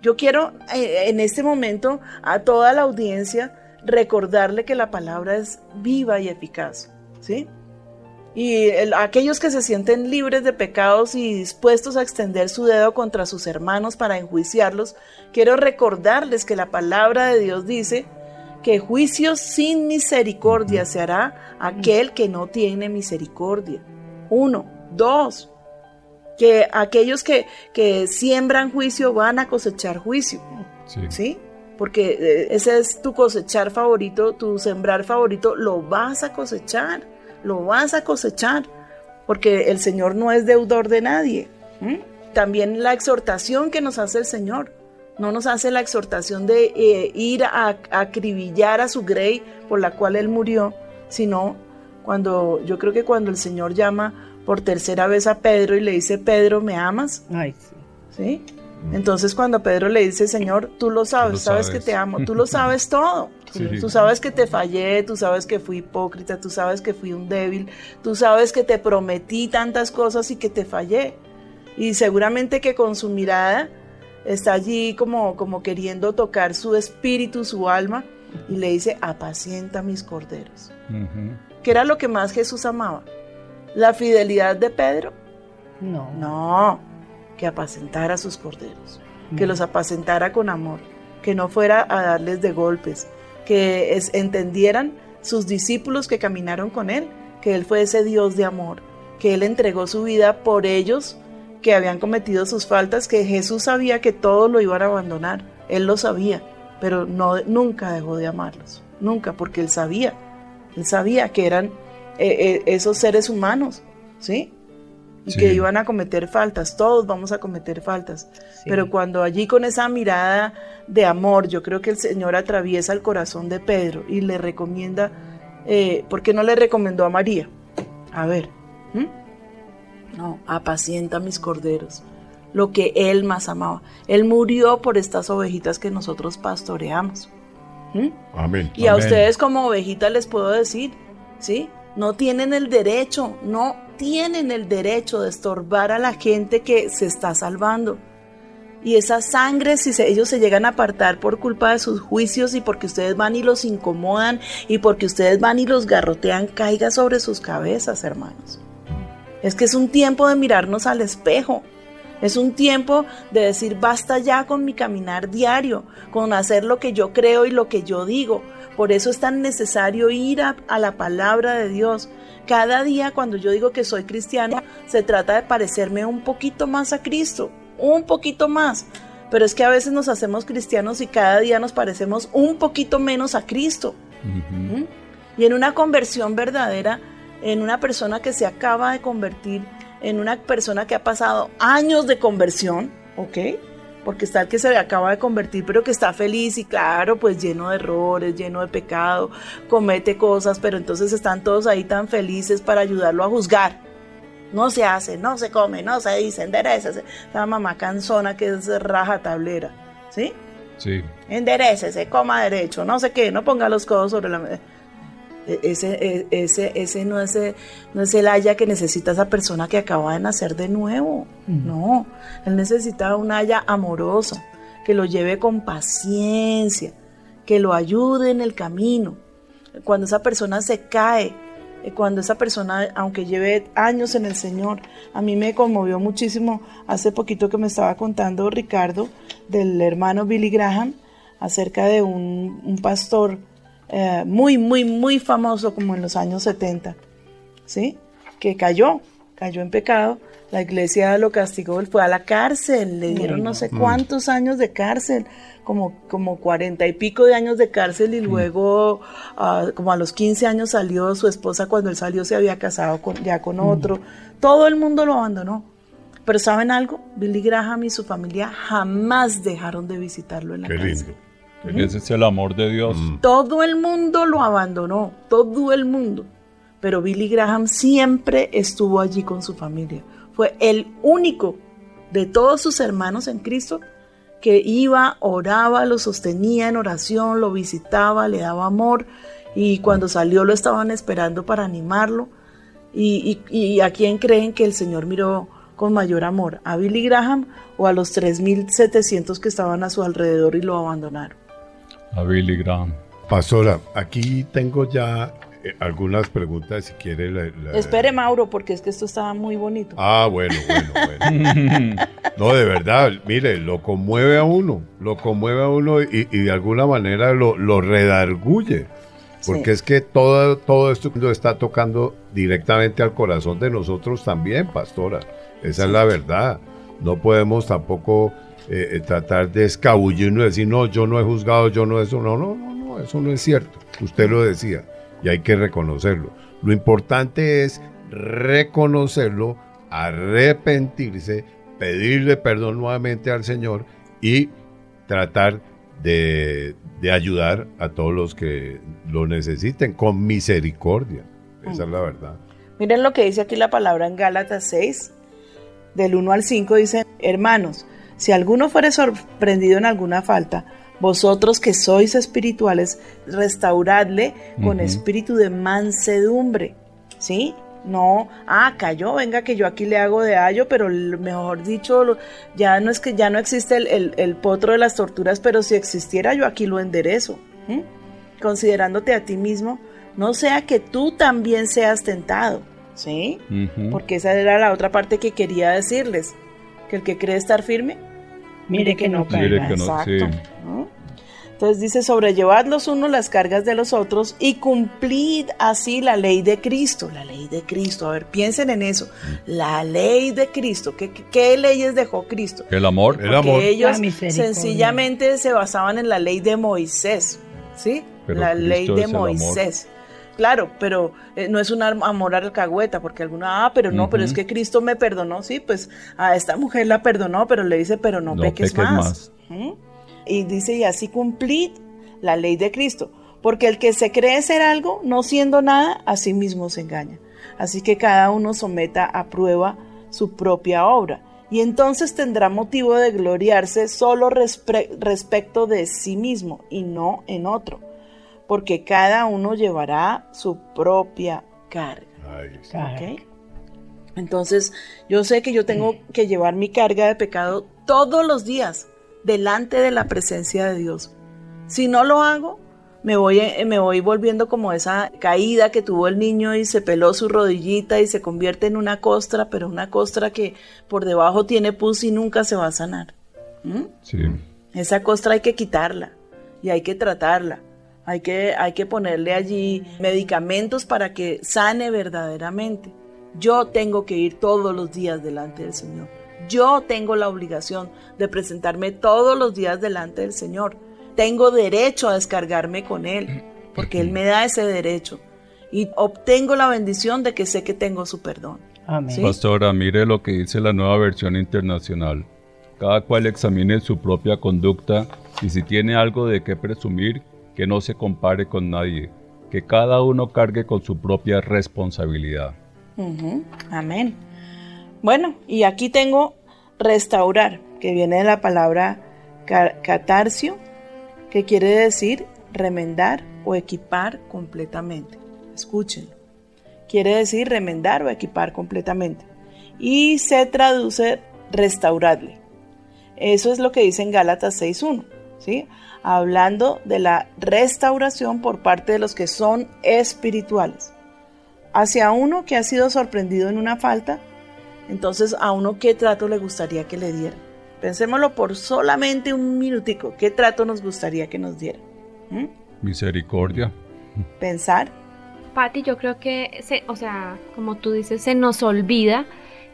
Yo quiero eh, en este momento a toda la audiencia recordarle que la palabra es viva y eficaz, ¿sí? Y el- aquellos que se sienten libres de pecados y dispuestos a extender su dedo contra sus hermanos para enjuiciarlos, quiero recordarles que la palabra de Dios dice que juicio sin misericordia se hará aquel que no tiene misericordia. Uno, dos, que aquellos que, que siembran juicio van a cosechar juicio. Sí. ¿sí? Porque eh, ese es tu cosechar favorito, tu sembrar favorito, lo vas a cosechar, lo vas a cosechar, porque el Señor no es deudor de nadie. también la exhortación que nos hace el Señor. No nos hace la exhortación de eh, ir a, a acribillar a su grey por la cual Él murió, sino cuando yo creo que cuando el Señor llama por tercera vez a Pedro y le dice, Pedro, ¿me amas? Ay, sí. ¿Sí? Entonces cuando Pedro le dice, Señor, tú lo sabes, lo sabes, sabes. que te amo, tú lo sabes todo. Sí. Tú sabes que te fallé, tú sabes que fui hipócrita, tú sabes que fui un débil, tú sabes que te prometí tantas cosas y que te fallé. Y seguramente que con su mirada está allí como, como queriendo tocar su espíritu, su alma, y le dice, apacienta mis corderos. Ujú. ¿Qué era lo que más Jesús amaba? ¿La fidelidad de Pedro? No. No, que apacentara a sus corderos, que los apacentara con amor, que no fuera a darles de golpes, que es- entendieran sus discípulos que caminaron con él, que él fue ese Dios de amor, que él entregó su vida por ellos que habían cometido sus faltas, que Jesús sabía que todos lo iban a abandonar, él lo sabía, pero no, nunca dejó de amarlos, nunca, porque él sabía, él sabía que eran eh, eh, esos seres humanos, ¿sí? Y Sí. que iban a cometer faltas, todos vamos a cometer faltas, Sí. pero cuando allí con esa mirada de amor, yo creo que el Señor atraviesa el corazón de Pedro y le recomienda, eh, ¿por qué no le recomendó a María? A ver, no, apacienta mis corderos, lo que Él más amaba. Él murió por estas ovejitas que nosotros pastoreamos. Amén. Y a Amén. ustedes como ovejitas les puedo decir, ¿sí? No tienen el derecho, no tienen el derecho de estorbar a la gente que se está salvando. Y esa sangre, si ellos se llegan a apartar por culpa de sus juicios y porque ustedes van y los incomodan y porque ustedes van y los garrotean, caiga sobre sus cabezas, hermanos. Es que es un tiempo de mirarnos al espejo. Es un tiempo de decir, basta ya con mi caminar diario, con hacer lo que yo creo y lo que yo digo. Por eso es tan necesario ir a la palabra de Dios. Cada día cuando yo digo que soy cristiano, se trata de parecerme un poquito más a Cristo, un poquito más. Pero es que a veces nos hacemos cristianos y cada día nos parecemos un poquito menos a Cristo. ¿Mm? Y en una conversión verdadera, en una persona que se acaba de convertir, en una persona que ha pasado años de conversión, ¿ok? Porque está el que se acaba de convertir, pero que está feliz y claro, pues lleno de errores, lleno de pecado, comete cosas, pero entonces están todos ahí tan felices para ayudarlo a juzgar. No se hace, no se come, no se dice, enderecese. La mamá cansona que es raja tablera, ¿sí? Sí. enderecese, coma derecho, no sé qué, no ponga los codos sobre la mesa. E- Ese, e- ese, ese no es, e- no es el haya que necesita esa persona que acaba de nacer de nuevo. No, él necesita un haya amorosa, que lo lleve con paciencia, que lo ayude en el camino. Cuando esa persona se cae, eh, cuando esa persona, aunque lleve años en el Señor, a mí me conmovió muchísimo hace poquito que me estaba contando Ricardo del hermano Billy Graham acerca de un, un pastor eh, muy, muy, muy famoso como en los años 70, ¿sí? Que cayó, cayó en pecado, la iglesia lo castigó, él fue a la cárcel, le dieron no sé cuántos años de cárcel, como, como cuarenta y pico de años de cárcel y luego ah, como a los 15 años salió su esposa, cuando él salió se había casado con, ya con otro, todo el mundo lo abandonó. Pero ¿saben algo? Billy Graham y su familia jamás dejaron de visitarlo en la Qué cárcel. lindo. Ese es el amor de Dios. Todo el mundo lo abandonó, todo el mundo. Pero Billy Graham siempre estuvo allí con su familia. Fue el único de todos sus hermanos en Cristo que iba, oraba, lo sostenía en oración, lo visitaba, le daba amor y cuando salió lo estaban esperando para animarlo. ¿Y, y- y a quién creen que el Señor miró con mayor amor? ¿A Billy Graham o a los 3.700 que estaban a su alrededor y lo abandonaron? A Billy Graham. Pastora, aquí tengo ya eh, algunas preguntas, si quiere. la- la- Espere, Mauro, porque es que esto estaba muy bonito. Ah, bueno, bueno, bueno. No, de verdad, mire, lo conmueve a uno, lo conmueve a uno y, y de alguna manera lo, lo redarguye. Porque Sí. es que todo, todo esto lo está tocando directamente al corazón de nosotros también, pastora. Esa es la verdad. No podemos tampoco eh, eh, tratar de escabullirnos decir, no, yo no he juzgado, yo no eso. No, no, no, no, eso no es cierto. Usted lo decía y hay que reconocerlo. Lo importante es reconocerlo, arrepentirse, pedirle perdón nuevamente al Señor y tratar de, de ayudar a todos los que lo necesiten con misericordia. Esa es la verdad. Miren lo que dice aquí la palabra en Gálatas 6, del 1 al 5, dice, hermanos, si alguno fuere sorprendido en alguna falta, vosotros que sois espirituales, restauradle con espíritu de mansedumbre, ¿sí? No, ah, cayó, venga que yo aquí le hago de ayo, pero mejor dicho, ya no es que ya no existe el, el- el potro de las torturas, pero si existiera yo aquí lo enderezo. Considerándote a ti mismo, no sea que tú también seas tentado, ¿sí? Porque esa era la otra parte que quería decirles, que el que cree estar firme, Mire que no Mire caiga. que no- Exacto. sí. ¿no? Entonces dice, sobrellevad los unos las cargas de los otros y cumplid así la ley de Cristo. La ley de Cristo. A ver, piensen en eso. La ley de Cristo. ¿Qué, leyes dejó Cristo? El amor. El Porque amor. ellos sencillamente se basaban en la ley de Moisés. ¿Sí? Pero la Cristo ley de. Moisés. Claro, pero eh, no es un am- amor alcahueta, porque alguna, ah, pero no, pero es que Cristo me perdonó, sí, pues a esta mujer la perdonó, pero le dice, pero no, No peques, peques más. más. ¿Mm? Y dice, y así cumplid la ley de Cristo, porque el que se cree ser algo, no siendo nada, a sí mismo se engaña. Así que cada uno someta a prueba su propia obra, y entonces tendrá motivo de gloriarse solo respecto de sí mismo y no en otro, porque cada uno llevará su propia carga. Ay, sí. Claro. ¿ok? Entonces, yo sé que yo tengo que llevar mi carga de pecado todos los días delante de la presencia de Dios. Si no lo hago, me voy, eh, me voy volviendo como esa caída que tuvo el niño y se peló su rodillita y se convierte en una costra, pero una costra que por debajo tiene pus y nunca se va a sanar. ¿Mm? Sí. Esa costra hay que quitarla y hay que tratarla. Hay que, hay que ponerle allí medicamentos para que sane verdaderamente. Yo tengo que ir todos los días delante del Señor. Yo tengo la obligación de presentarme todos los días delante del Señor. Tengo derecho a descargarme con Él, porque Él me da ese derecho. Y obtengo la bendición de que sé que tengo su perdón. Amén. Sí. Pastora, mire lo que dice la nueva versión internacional. Cada cual examine su propia conducta y si tiene algo de qué presumir, que no se compare con nadie, que cada uno cargue con su propia responsabilidad. Amén. Bueno, y aquí tengo restaurar, que viene de la palabra ca- catarcio, que quiere decir remendar o equipar completamente. Escúchenlo. Quiere decir remendar o equipar completamente. Y se traduce restaurarle. Eso es lo que dice en Gálatas 6.1, ¿sí? Hablando de la restauración por parte de los que son espirituales hacia uno que ha sido sorprendido en una falta, entonces a uno qué trato le gustaría que le diera. Pensémoslo por solamente un minutico, ¿qué trato nos gustaría que nos diera? ¿Mm? Misericordia. Pensar, Patti, yo creo que, se, o sea, como tú dices, se nos olvida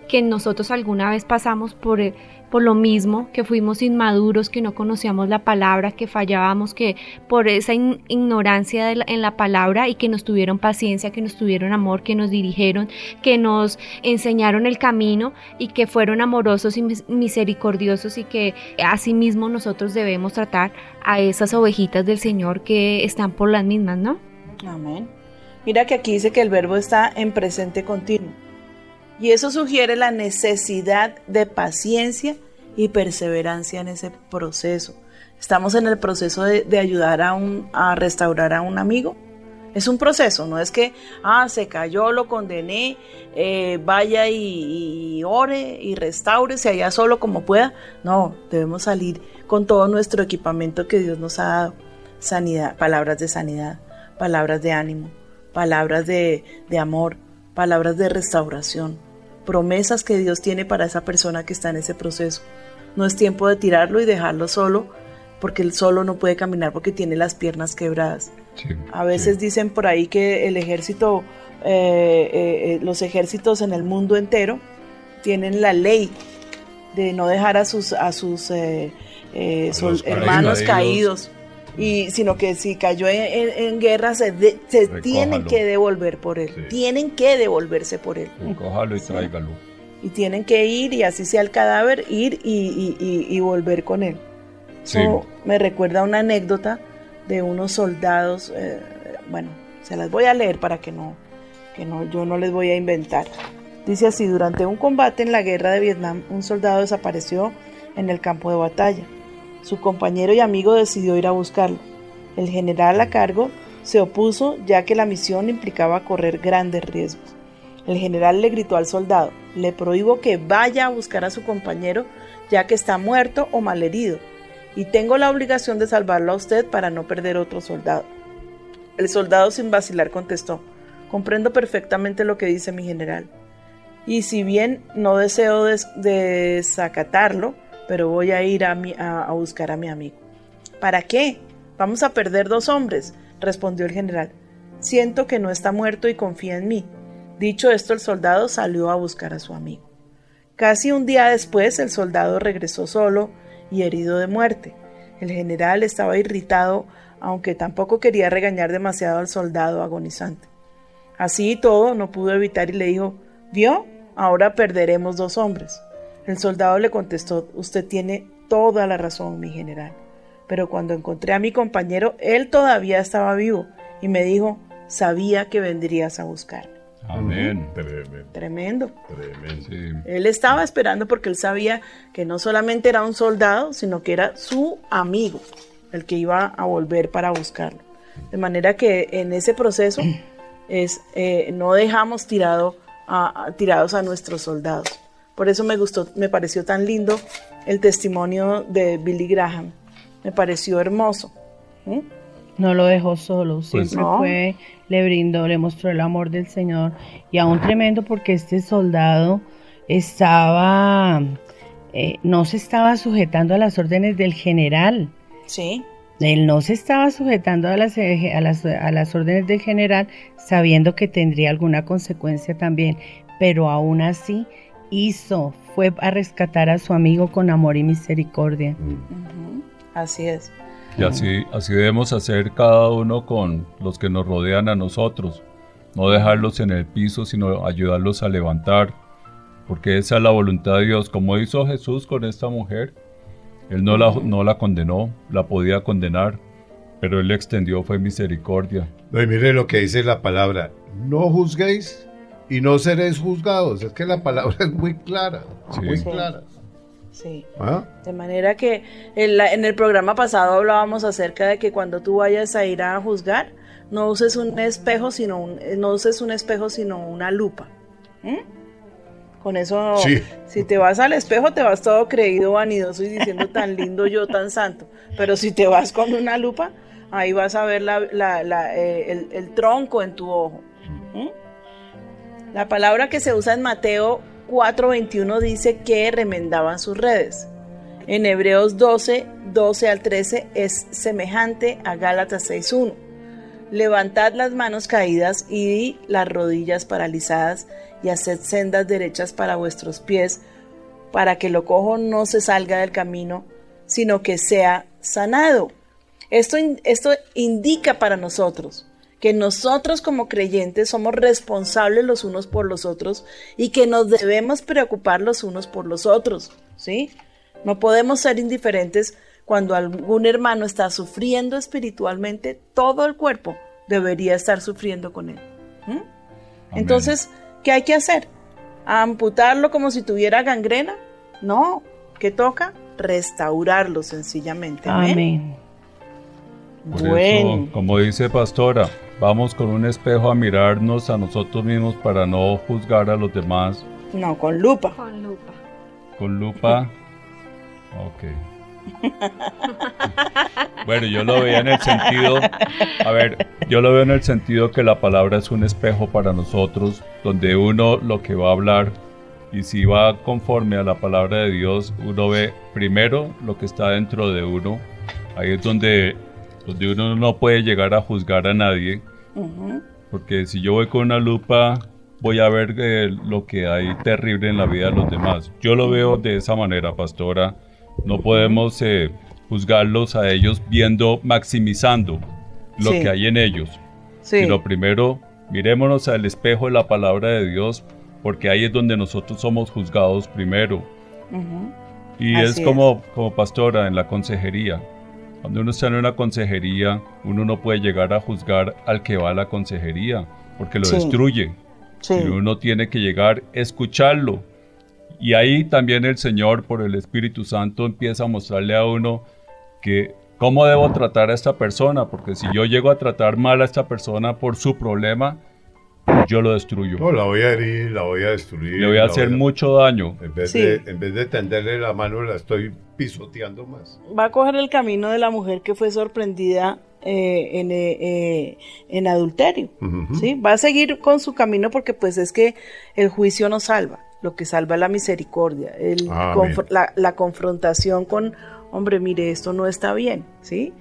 que nosotros alguna vez pasamos por, eh, por lo mismo, que fuimos inmaduros, que no conocíamos la palabra, que fallábamos, que por esa ignorancia en la palabra y que nos tuvieron paciencia, que nos tuvieron amor, que nos dirigieron, que nos enseñaron el camino y que fueron amorosos y mis- misericordiosos y que asimismo nosotros debemos tratar a esas ovejitas del Señor que están por las mismas, ¿no? amén. Mira que aquí dice que el verbo está en presente continuo. Y eso sugiere la necesidad de paciencia y perseverancia en ese proceso. Estamos en el proceso de, ayudar a, un, a restaurar a un amigo. Es un proceso, no es que, ah, se cayó, lo condené, eh, vaya y, ore y restaurese allá solo como pueda. No, debemos salir con todo nuestro equipamiento que Dios nos ha dado. Sanidad, palabras de sanidad, palabras de ánimo, palabras de amor, palabras de restauración, promesas que Dios tiene para esa persona que está en ese proceso. No es tiempo de tirarlo y dejarlo solo, porque él solo no puede caminar porque tiene las piernas quebradas. Sí, A veces sí. dicen por ahí que el ejército, eh, eh, eh, los ejércitos en el mundo entero tienen la ley de no dejar a sus, a sus eh, sol- hermanos caídos. caídos. Y, sino que si cayó en, en- en guerra se, de- se Recójalo. tienen que devolver por él, Sí. tienen que devolverse por él. Cójalo y tráigalo. y tienen que ir y así sea el cadáver, ir y, y- y- volver con él. Sí. Me recuerda una anécdota de unos soldados, eh, bueno, se las voy a leer para que no, que no, yo no les voy a inventar. Dice así, durante un combate en la guerra de Vietnam, un soldado desapareció en el campo de batalla. Su compañero y amigo decidió ir a buscarlo. El general a cargo se opuso ya que la misión implicaba correr grandes riesgos. El general le gritó al soldado, le prohíbo que vaya a buscar a su compañero ya que está muerto o malherido, y tengo la obligación de salvarlo a usted para no perder otro soldado. El soldado sin vacilar contestó, comprendo perfectamente lo que dice mi general, y si bien no deseo des- desacatarlo, pero voy a ir a, mi- a- buscar a mi amigo. ¿Para qué? Vamos a perder dos hombres, respondió el general. Siento que no está muerto y confía en mí. Dicho esto, el soldado salió a buscar a su amigo. Casi un día después, el soldado regresó solo y herido de muerte. El general estaba irritado, aunque tampoco quería regañar demasiado al soldado agonizante. Así y todo, no pudo evitar y le dijo, ¿vio? Ahora perderemos dos hombres. El soldado le contestó, usted tiene toda la razón, mi general. Pero cuando encontré a mi compañero, él todavía estaba vivo y me dijo, sabía que vendrías a buscarme. Amén. Tremendo, Tremendo. tremendo. Sí. Él estaba esperando porque él sabía que no solamente era un soldado, sino que era su amigo, el que iba a volver para buscarlo. De manera que en ese proceso es, eh, no dejamos tirado a- a- tirados a nuestros soldados. Por eso me gustó, me pareció tan lindo el testimonio de Billy Graham. Me pareció hermoso. ¿Mm? No lo dejó solo, Pues siempre no. fue, le brindó, le mostró el amor del Señor. Y aún tremendo porque este soldado estaba, eh, no se estaba sujetando a las órdenes del general. Sí, Él no se estaba sujetando a las, eh, a las, a las órdenes del general sabiendo que tendría alguna consecuencia también, pero aún así hizo, fue a rescatar a su amigo con amor y misericordia. ujú, así es. Y así, así debemos hacer cada uno con los que nos rodean a nosotros. No dejarlos en el piso, sino ayudarlos a levantar. Porque esa es la voluntad de Dios. Como hizo Jesús con esta mujer, Él no la, no la condenó, la podía condenar, pero Él le extendió fue misericordia. No, y mire lo que dice la palabra, no juzguéis y no seréis juzgados. Es que la palabra es muy clara, Sí. muy clara. Sí. ¿Ah? De manera que en, la- en el programa pasado hablábamos acerca de que cuando tú vayas a ir a juzgar, no uses un espejo, sino un- eh, no uses un espejo, sino una lupa. ¿Mm? Con eso, Sí. si te vas al espejo, te vas todo creído, vanidoso y diciendo tan lindo yo, tan santo. Pero si te vas con una lupa, ahí vas a ver la- la- la, eh, el, el tronco en tu ojo. ¿Mm? La palabra que se usa en Mateo 4:21 dice que remendaban sus redes. En Hebreos 12, 12 al 13 es semejante a Gálatas 6.1. Levantad las manos caídas y las rodillas paralizadas y haced sendas derechas para vuestros pies, para que lo cojo no se salga del camino, sino que sea sanado. Esto, esto indica para nosotros que nosotros como creyentes somos responsables los unos por los otros y que nos debemos preocupar los unos por los otros, ¿sí? No podemos ser indiferentes cuando algún hermano está sufriendo espiritualmente, todo el cuerpo debería estar sufriendo con él. ¿Mm? Entonces, ¿qué hay que hacer? ¿Amputarlo como si tuviera gangrena? No, ¿qué toca? Restaurarlo sencillamente. Amén. Amén. Por Bueno. eso, como dice Pastora, vamos con un espejo a mirarnos a nosotros mismos para no juzgar a los demás No, con lupa. Con lupa. con lupa. Ok. Bueno, yo lo veía en el sentido, a ver, yo lo veo en el sentido que la palabra es un espejo para nosotros, donde uno lo que va a hablar y si va conforme a la palabra de Dios, uno ve primero lo que está dentro de uno. Ahí es donde, donde uno no puede llegar a juzgar a nadie, porque si yo voy con una lupa, voy a ver eh, lo que hay terrible en la vida de los demás. Yo lo veo de esa manera, pastora. No podemos eh, juzgarlos a ellos viendo, maximizando lo Sí. que hay en ellos. Sí. Sino primero, mirémonos al espejo de la palabra de Dios porque ahí es donde nosotros somos juzgados primero. Ujú. Y Así es es. como, como pastora en la consejería. Cuando uno está en una consejería, uno no puede llegar a juzgar al que va a la consejería, porque lo Sí. destruye. Sí. Y uno tiene que llegar, escucharlo. Y ahí también el Señor, por el Espíritu Santo, empieza a mostrarle a uno que cómo debo tratar a esta persona, porque si yo llego a tratar mal a esta persona por su problema, yo lo destruyo. No, la voy a herir, la voy a destruir. Le voy a hacer mucho daño. En vez, Sí. de, en vez de tenderle la mano, la estoy pisoteando más. va a coger el camino de la mujer que fue sorprendida eh, en, eh, eh, en adulterio. ¿sí? Va a seguir con su camino porque pues es que el juicio no salva, lo que salva es la misericordia, el confr- la, la confrontación con, hombre, mire, esto no está bien, ¿sí?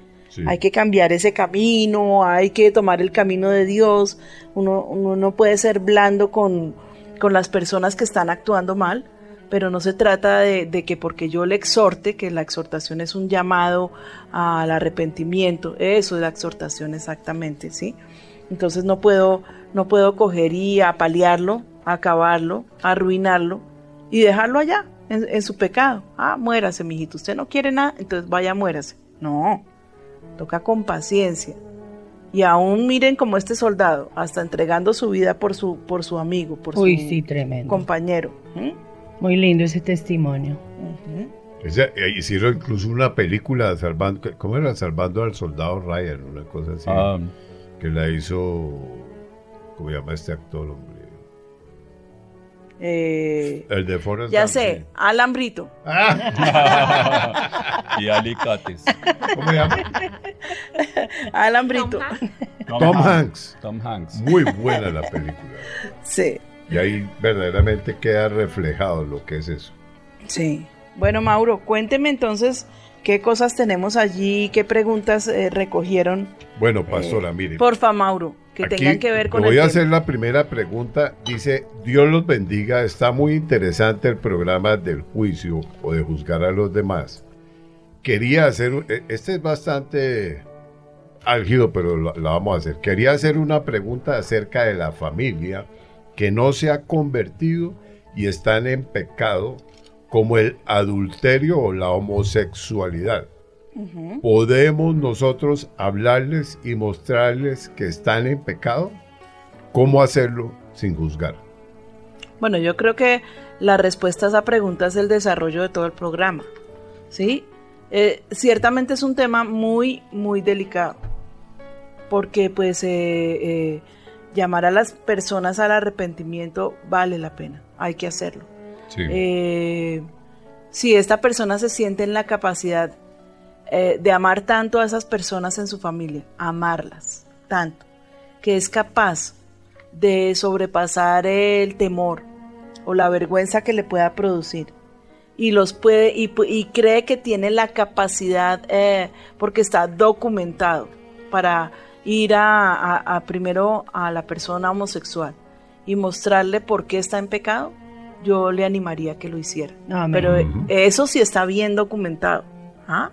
Hay que cambiar ese camino, hay que tomar el camino de Dios, uno, uno no puede ser blando con, con las personas que están actuando mal, pero no se trata de, de que porque yo le exhorte, que la exhortación es un llamado al arrepentimiento, eso es la exhortación exactamente, ¿sí? Entonces no puedo, no puedo coger y apalearlo, acabarlo, arruinarlo y dejarlo allá, en, en su pecado. Ah, muérase, mijito, usted no quiere nada, entonces vaya, muérase. No, toca con paciencia. Y aún miren como este soldado, hasta entregando su vida por su, por su amigo, por Uy, su sí, tremendo. compañero. ¿Mm? Muy lindo ese testimonio. Ese- eh, hicieron incluso una película salvando, ¿cómo era? Salvando al soldado Ryan, una cosa así. Ah, Que la hizo, ¿cómo se llama este actor? Eh, El de Forrest ya Gump, sé, sí. Alan Brito. y alicates. ¿Cómo se llama? Alan Brito. Tom Hanks. Tom Hanks. Muy buena la película. Sí, Y ahí verdaderamente queda reflejado lo que es eso. sí. Bueno, Mauro, cuénteme entonces qué cosas tenemos allí, qué preguntas eh, recogieron. Bueno, pastora, mire. Porfa, Mauro, que Aquí tengan que ver con voy el a tema. hacer la primera pregunta. Dice, Dios los bendiga. Está muy interesante el programa del juicio o de juzgar a los demás. Quería hacer, eh, este es bastante álgido, pero la, la vamos a hacer. Quería hacer una pregunta acerca de la familia que no se ha convertido y están en pecado, como el adulterio o la homosexualidad. ¿Podemos nosotros hablarles y mostrarles que están en pecado? ¿Cómo hacerlo sin juzgar? Bueno, yo creo que la respuesta a esa pregunta es el desarrollo de todo el programa. ¿Sí? Eh, ciertamente es un tema muy, muy delicado. Porque pues eh, eh, llamar a las personas al arrepentimiento vale la pena. Hay que hacerlo. Eh, si esta persona se siente en la capacidad eh, de amar tanto a esas personas en su familia, amarlas tanto, que es capaz de sobrepasar el temor o la vergüenza que le pueda producir y los puede y, cree que tiene la capacidad eh, porque está documentado para ir a primero a la persona homosexual y mostrarle por qué está en pecado yo le animaría a que lo hiciera Amén. pero eh, eso sí está bien documentado ¿ah?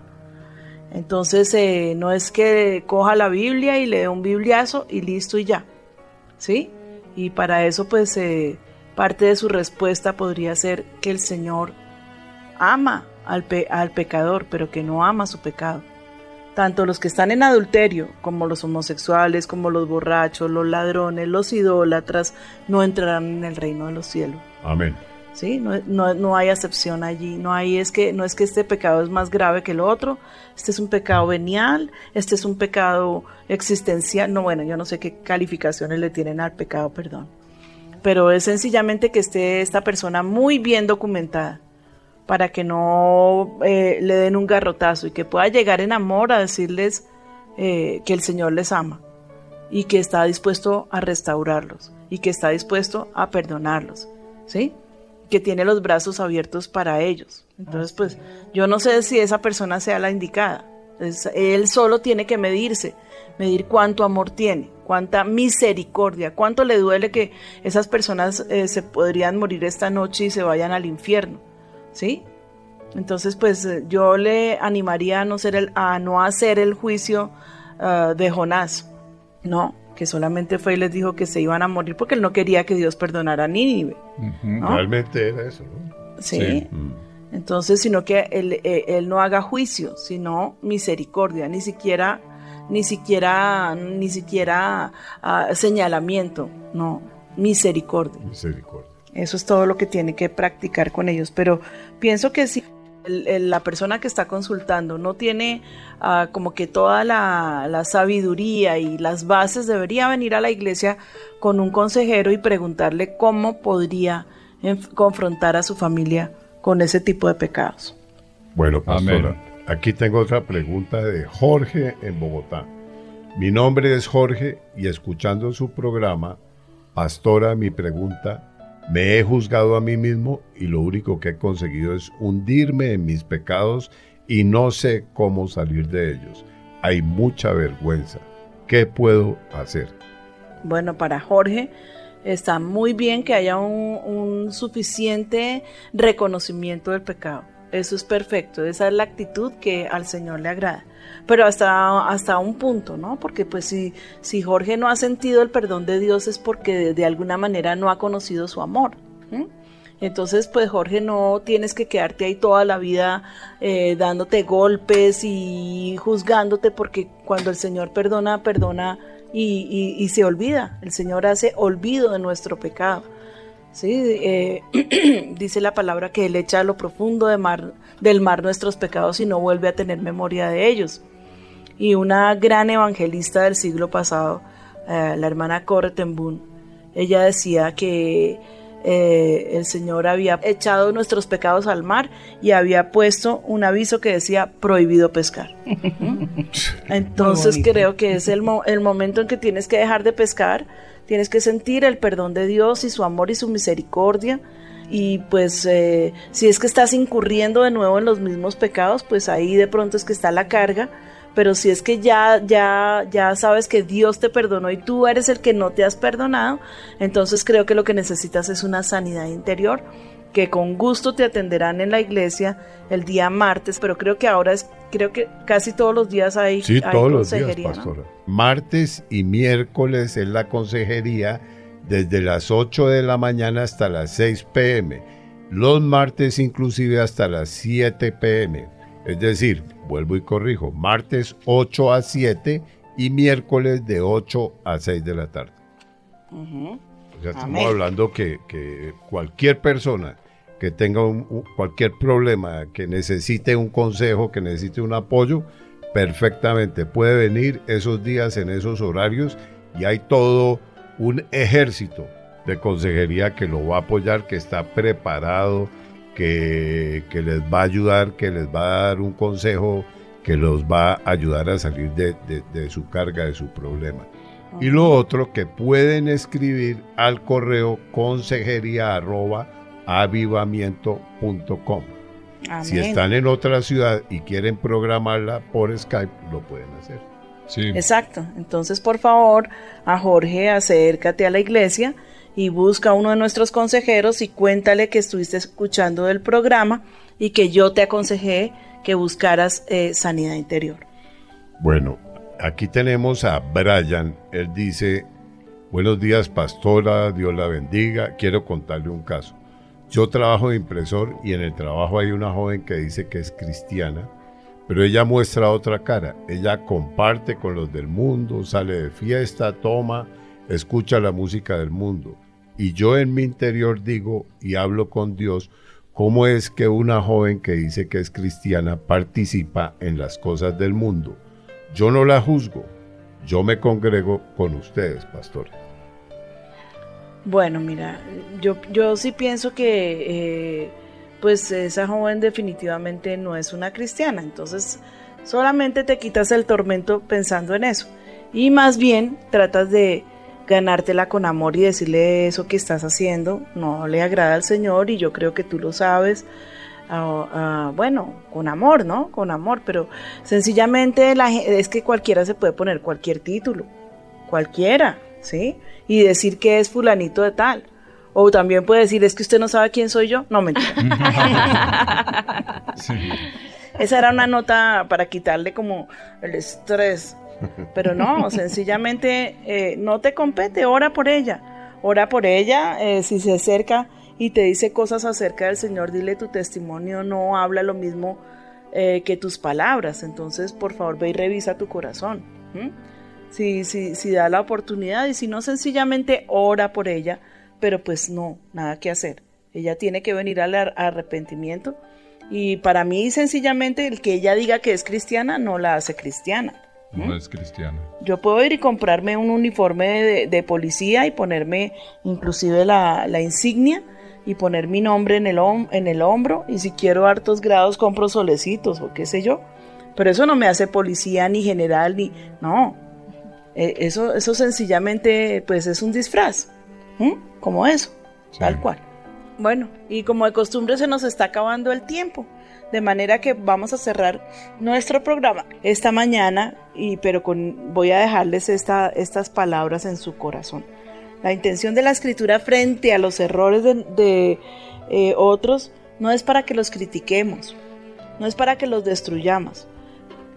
entonces eh, no es que coja la Biblia y le dé un bibliazo y listo y ya ¿sí? Y para eso, pues, eh, parte de su respuesta podría ser que el Señor ama al, pe- al pecador, pero que no ama su pecado. Tanto los que están en adulterio, como los homosexuales, como los borrachos, los ladrones, los idólatras, no entrarán en el reino de los cielos. Amén. ¿sí? No, no- no hay acepción allí, no hay es que no es que este pecado es más grave que el otro, este es un pecado venial, este es un pecado existencial, no bueno, yo no sé qué calificaciones le tienen al pecado, perdón. Pero es sencillamente que esté esta persona muy bien documentada para que no eh, le den un garrotazo y que pueda llegar en amor a decirles eh, que el Señor les ama y que está dispuesto a restaurarlos y que está dispuesto a perdonarlos, ¿sí? Que tiene los brazos abiertos para ellos. Entonces, pues, yo no sé si esa persona sea la indicada. Él solo tiene que medirse, medir cuánto amor tiene, cuánta misericordia, cuánto le duele que esas personas eh, se podrían morir esta noche y se vayan al infierno, ¿sí? Entonces, pues eh, yo le animaría a no, el, a no hacer el juicio ah, de Jonás, no, que solamente fue y les dijo que se iban a morir porque él no quería que Dios perdonara a Nínive. Realmente era eso, ¿no? ¿sí? Sí. Entonces, sino que él, eh, él no haga juicio, sino misericordia, ni siquiera, ni siquiera, ni siquiera ah, señalamiento, no, misericordia. Misericordia. Eso es todo lo que tiene que practicar con ellos. Pero pienso que si el- el- la persona que está consultando no tiene ah, como que toda la, la sabiduría y las bases, debería venir a la iglesia con un consejero y preguntarle cómo podría confrontar a su familia con ese tipo de pecados. Bueno, pastora, Amén. aquí tengo otra pregunta de Jorge en Bogotá. Mi nombre es Jorge y escuchando su programa, pastora, mi pregunta, me he juzgado a mí mismo y lo único que he conseguido es hundirme en mis pecados y no sé cómo salir de ellos. Hay mucha vergüenza. ¿Qué puedo hacer? Bueno, para Jorge está muy bien que haya un, un suficiente reconocimiento del pecado. Eso es perfecto, esa es la actitud que al Señor le agrada. Pero hasta, hasta un punto, ¿no? Porque pues si, si Jorge no ha sentido el perdón de Dios es porque de, alguna manera no ha conocido su amor. Entonces, pues Jorge, no tienes que quedarte ahí toda la vida eh, dándote golpes y juzgándote, porque cuando el Señor perdona, perdona y se olvida. El Señor hace olvido de nuestro pecado. ¿Sí? Eh, dice la palabra que Él echa a lo profundo de mar, del mar nuestros pecados y no vuelve a tener memoria de ellos. Y una gran evangelista del siglo pasado, eh, la hermana Corre Boom, ella decía que eh, el Señor había echado nuestros pecados al mar y había puesto un aviso que decía prohibido pescar. Entonces creo que es el, mo- el momento en que tienes que dejar de pescar, tienes que sentir el perdón de Dios y su amor y su misericordia. Y pues eh, si es que estás incurriendo de nuevo en los mismos pecados, pues ahí de pronto es que está la carga. Pero si es que ya, ya, ya sabes que Dios te perdonó y tú eres el que no te has perdonado, entonces creo que lo que necesitas es una sanidad interior que con gusto te atenderán en la iglesia el día martes, pero creo que ahora es, creo que casi todos los días hay, Sí, hay todos los días, pastora. Martes y miércoles es la consejería desde las 8 de la mañana hasta las 6 pm. Los martes inclusive hasta las 7 pm. Es decir, vuelvo y corrijo, martes 8 a 7 y miércoles de 8 a 6 de la tarde. O sea, estamos hablando que, que cualquier persona que tenga un- un- cualquier problema, que necesite un consejo, que necesite un apoyo, perfectamente puede venir esos días en esos horarios y hay todo un ejército de consejería que lo va a apoyar, que está preparado, que, que les va a ayudar, que les va a dar un consejo, que los va a ayudar a salir de, de- de su carga, de su problema. Y lo otro que pueden escribir al correo consejería arroba avivamiento.com. Si están en otra ciudad y quieren programarla por Skype, lo pueden hacer. Sí. Exacto. Entonces, por favor, a Jorge, acércate a la iglesia y busca a uno de nuestros consejeros y cuéntale que estuviste escuchando el programa y que yo te aconsejé que buscaras eh, sanidad interior. Bueno, aquí tenemos a Brian. Él dice, buenos días pastora, Dios la bendiga. Quiero contarle un caso. Yo trabajo de impresor y en el trabajo hay una joven que dice que es cristiana, pero ella muestra otra cara. Ella comparte con los del mundo, sale de fiesta, toma, escucha la música del mundo. Y yo en mi interior digo y hablo con Dios, ¿cómo es que una joven que dice que es cristiana participa en las cosas del mundo? Yo no la juzgo, yo me congrego con ustedes, pastor. Bueno, mira, yo, yo sí pienso que eh, pues esa joven definitivamente no es una cristiana, entonces solamente te quitas el tormento pensando en eso y más bien tratas de ganártela con amor y decirle eso que estás haciendo no le agrada al Señor y yo creo que tú lo sabes. bueno, con amor, ¿no? Con amor, pero sencillamente la, es que cualquiera se puede poner cualquier título, cualquiera, ¿sí? Y decir que es fulanito de tal. O también puede decir, es que usted no sabe quién soy yo. No, mentira. Sí. Esa era una nota para quitarle como el estrés Pero no, sencillamente eh, no te compete, ora por ella. Ora por ella, eh, si se acerca y te dice cosas acerca del Señor, dile tu testimonio, no habla lo mismo eh, que tus palabras. Entonces, por favor, ve y revisa tu corazón. ¿m? Si, si, si da la oportunidad y si no, sencillamente ora por ella, pero pues no, nada que hacer. Ella tiene que venir al ar- arrepentimiento y para mí sencillamente el que ella diga que es cristiana no la hace cristiana. No es cristiano. Yo puedo ir y comprarme un uniforme de, de policía y ponerme inclusive la, la insignia y poner mi nombre en el, hom- en el hombro y si quiero hartos grados compro solecitos o qué sé yo. Pero eso no me hace policía ni general ni... No, Eh, eso, eso sencillamente pues es un disfraz. Como eso, Sí. tal cual. Bueno, y como de costumbre se nos está acabando el tiempo, de manera que vamos a cerrar nuestro programa esta mañana, y, pero con, voy a dejarles esta, estas palabras en su corazón. La intención de la escritura frente a los errores de, de, eh, otros no es para que los critiquemos, no es para que los destruyamos.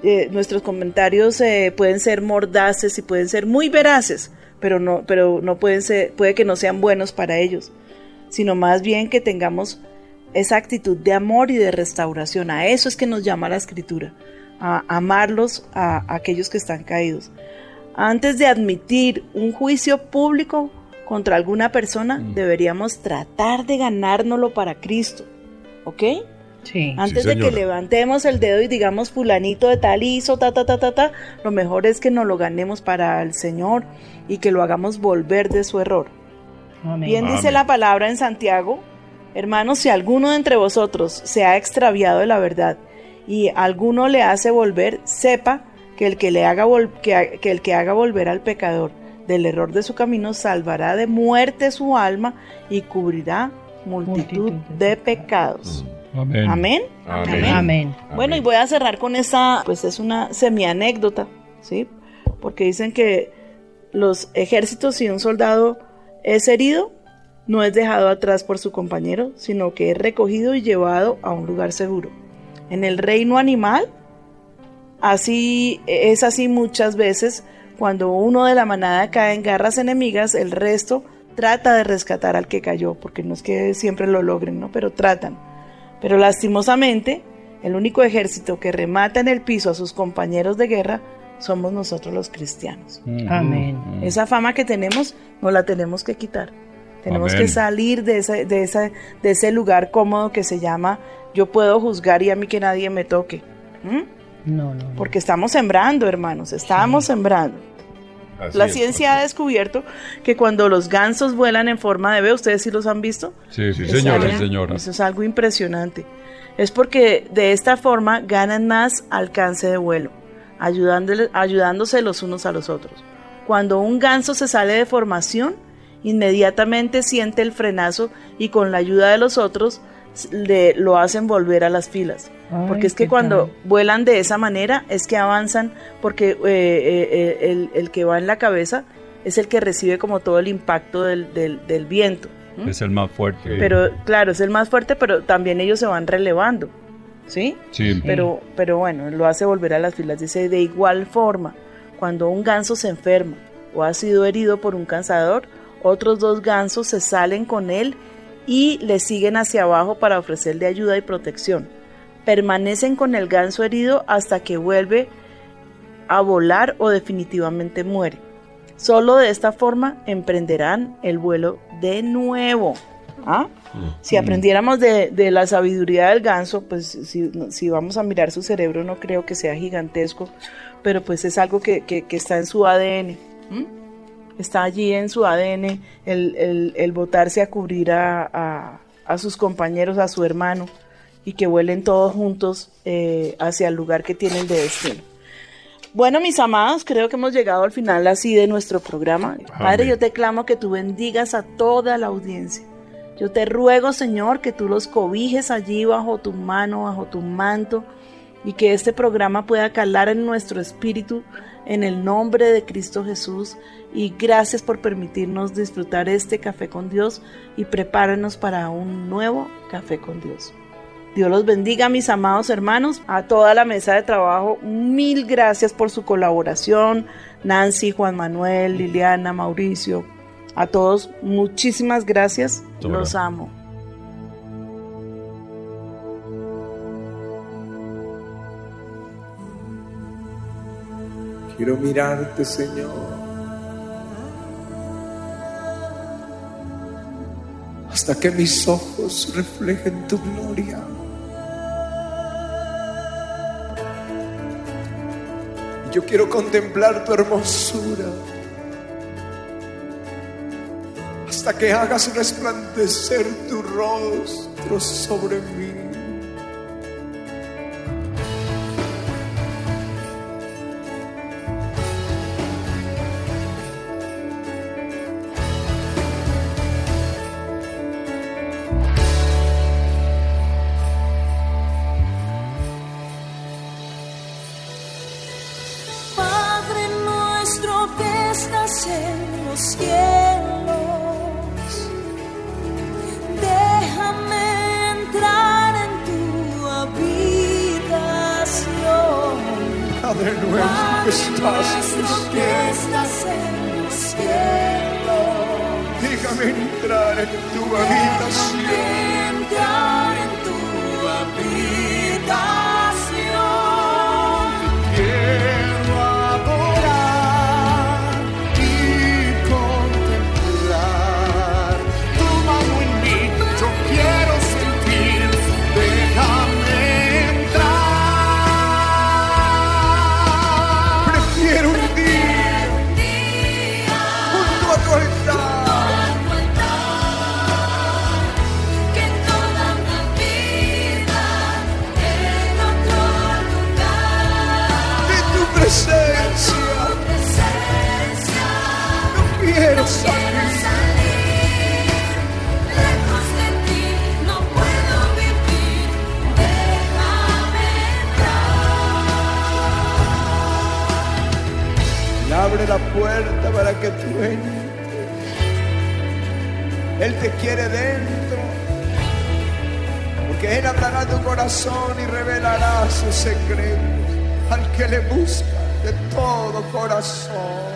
Eh, nuestros comentarios eh, pueden ser mordaces y pueden ser muy veraces, pero no, pero no pueden ser, puede que no sean buenos para ellos sino más bien que tengamos esa actitud de amor y de restauración. A eso es que nos llama la escritura, a amarlos a, a aquellos que están caídos. Antes de admitir un juicio público contra alguna persona, deberíamos tratar de ganárnoslo para Cristo. ¿Ok? Sí. Antes Sí, de que levantemos el dedo y digamos fulanito de tal hizo, ta, ta, ta, ta, ta, lo mejor es que nos lo ganemos para el Señor y que lo hagamos volver de su error. Amén. Bien dice la palabra en Santiago, hermanos, si alguno de entre vosotros se ha extraviado de la verdad y alguno le hace volver, sepa que el que le haga vol- que, que el que haga volver al pecador del error de su camino salvará de muerte su alma y cubrirá multitud Multitud de pecados. Amén. Amén. Amén. Amén. Bueno, y voy a cerrar con esta, pues es una semi-anécdota, ¿sí? Porque dicen que los ejércitos, si un soldado es herido, no es dejado atrás por su compañero, sino que es recogido y llevado a un lugar seguro. En el reino animal, así es así muchas veces, cuando uno de la manada cae en garras enemigas, el resto trata de rescatar al que cayó, porque no es que siempre lo logren, ¿no? Pero tratan. Pero lastimosamente, el único ejército que remata en el piso a sus compañeros de guerra somos nosotros los cristianos. Amén. Esa fama que tenemos, nos la tenemos que quitar. Tenemos Amén. que salir de ese, de, ese, de ese lugar cómodo que se llama yo puedo juzgar y a mí que nadie me toque. ¿Mm? No, no, no. Porque estamos sembrando, hermanos, estamos sembrando. Así La es, ciencia ha descubierto que cuando los gansos vuelan en forma de B, ¿ustedes sí los han visto? Sí, sí, señora, algo- señora. Eso es algo impresionante. Es porque de esta forma ganan más alcance de vuelo, ayudándose los unos a los otros. Cuando un ganso se sale de formación, inmediatamente siente el frenazo y con la ayuda de los otros le, lo hacen volver a las filas. Ay, Porque es que cuando tal. vuelan de esa manera es que avanzan porque eh, eh, el, el que va en la cabeza es el que recibe como todo el impacto del, del- del viento. Es el más fuerte. Pero claro, es el más fuerte, pero también ellos se van relevando, ¿sí? Sí. Pero, pero bueno, lo hace volver a las filas. Dice, de igual forma, cuando un ganso se enferma o ha sido herido por un cazador, otros dos gansos se salen con él y le siguen hacia abajo para ofrecerle ayuda y protección. Permanecen con el ganso herido hasta que vuelve a volar o definitivamente muere. Solo de esta forma emprenderán el vuelo de nuevo. ¿Ah? Si aprendiéramos de, de la sabiduría del ganso, pues si, si vamos a mirar su cerebro no creo que sea gigantesco, pero pues es algo que, que- que está en su ADN. Está allí en su ADN el, el- el botarse a cubrir a, a- a sus compañeros, a su hermano, y que vuelen todos juntos eh, hacia el lugar que tienen de destino. Bueno, mis amados, creo que hemos llegado al final así de nuestro programa. Padre, yo te clamo que tú bendigas a toda la audiencia. Yo te ruego, Señor, que tú los cobijes allí bajo tu mano, bajo tu manto, y que este programa pueda calar en nuestro espíritu en el nombre de Cristo Jesús. Y gracias por permitirnos disfrutar este café con Dios y prepáranos para un nuevo café con Dios. Dios los bendiga, mis amados hermanos, a toda la mesa de trabajo. Mil gracias por su colaboración. Nancy, Juan Manuel, Liliana, Mauricio, a todos, muchísimas gracias. Los amo. Quiero mirarte, Señor. Hasta que mis ojos reflejen tu gloria. Yo quiero contemplar tu hermosura. Hasta que hagas resplandecer tu rostro sobre mí. Los cielos, déjame entrar en tu habitación. Padre nuestro que en los estás en los cielos, déjame entrar en tu habitación. La puerta para que tú entres. Él te quiere dentro. Porque Él hablará tu corazón y revelará sus secretos al que le busca de todo corazón.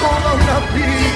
Toda una vida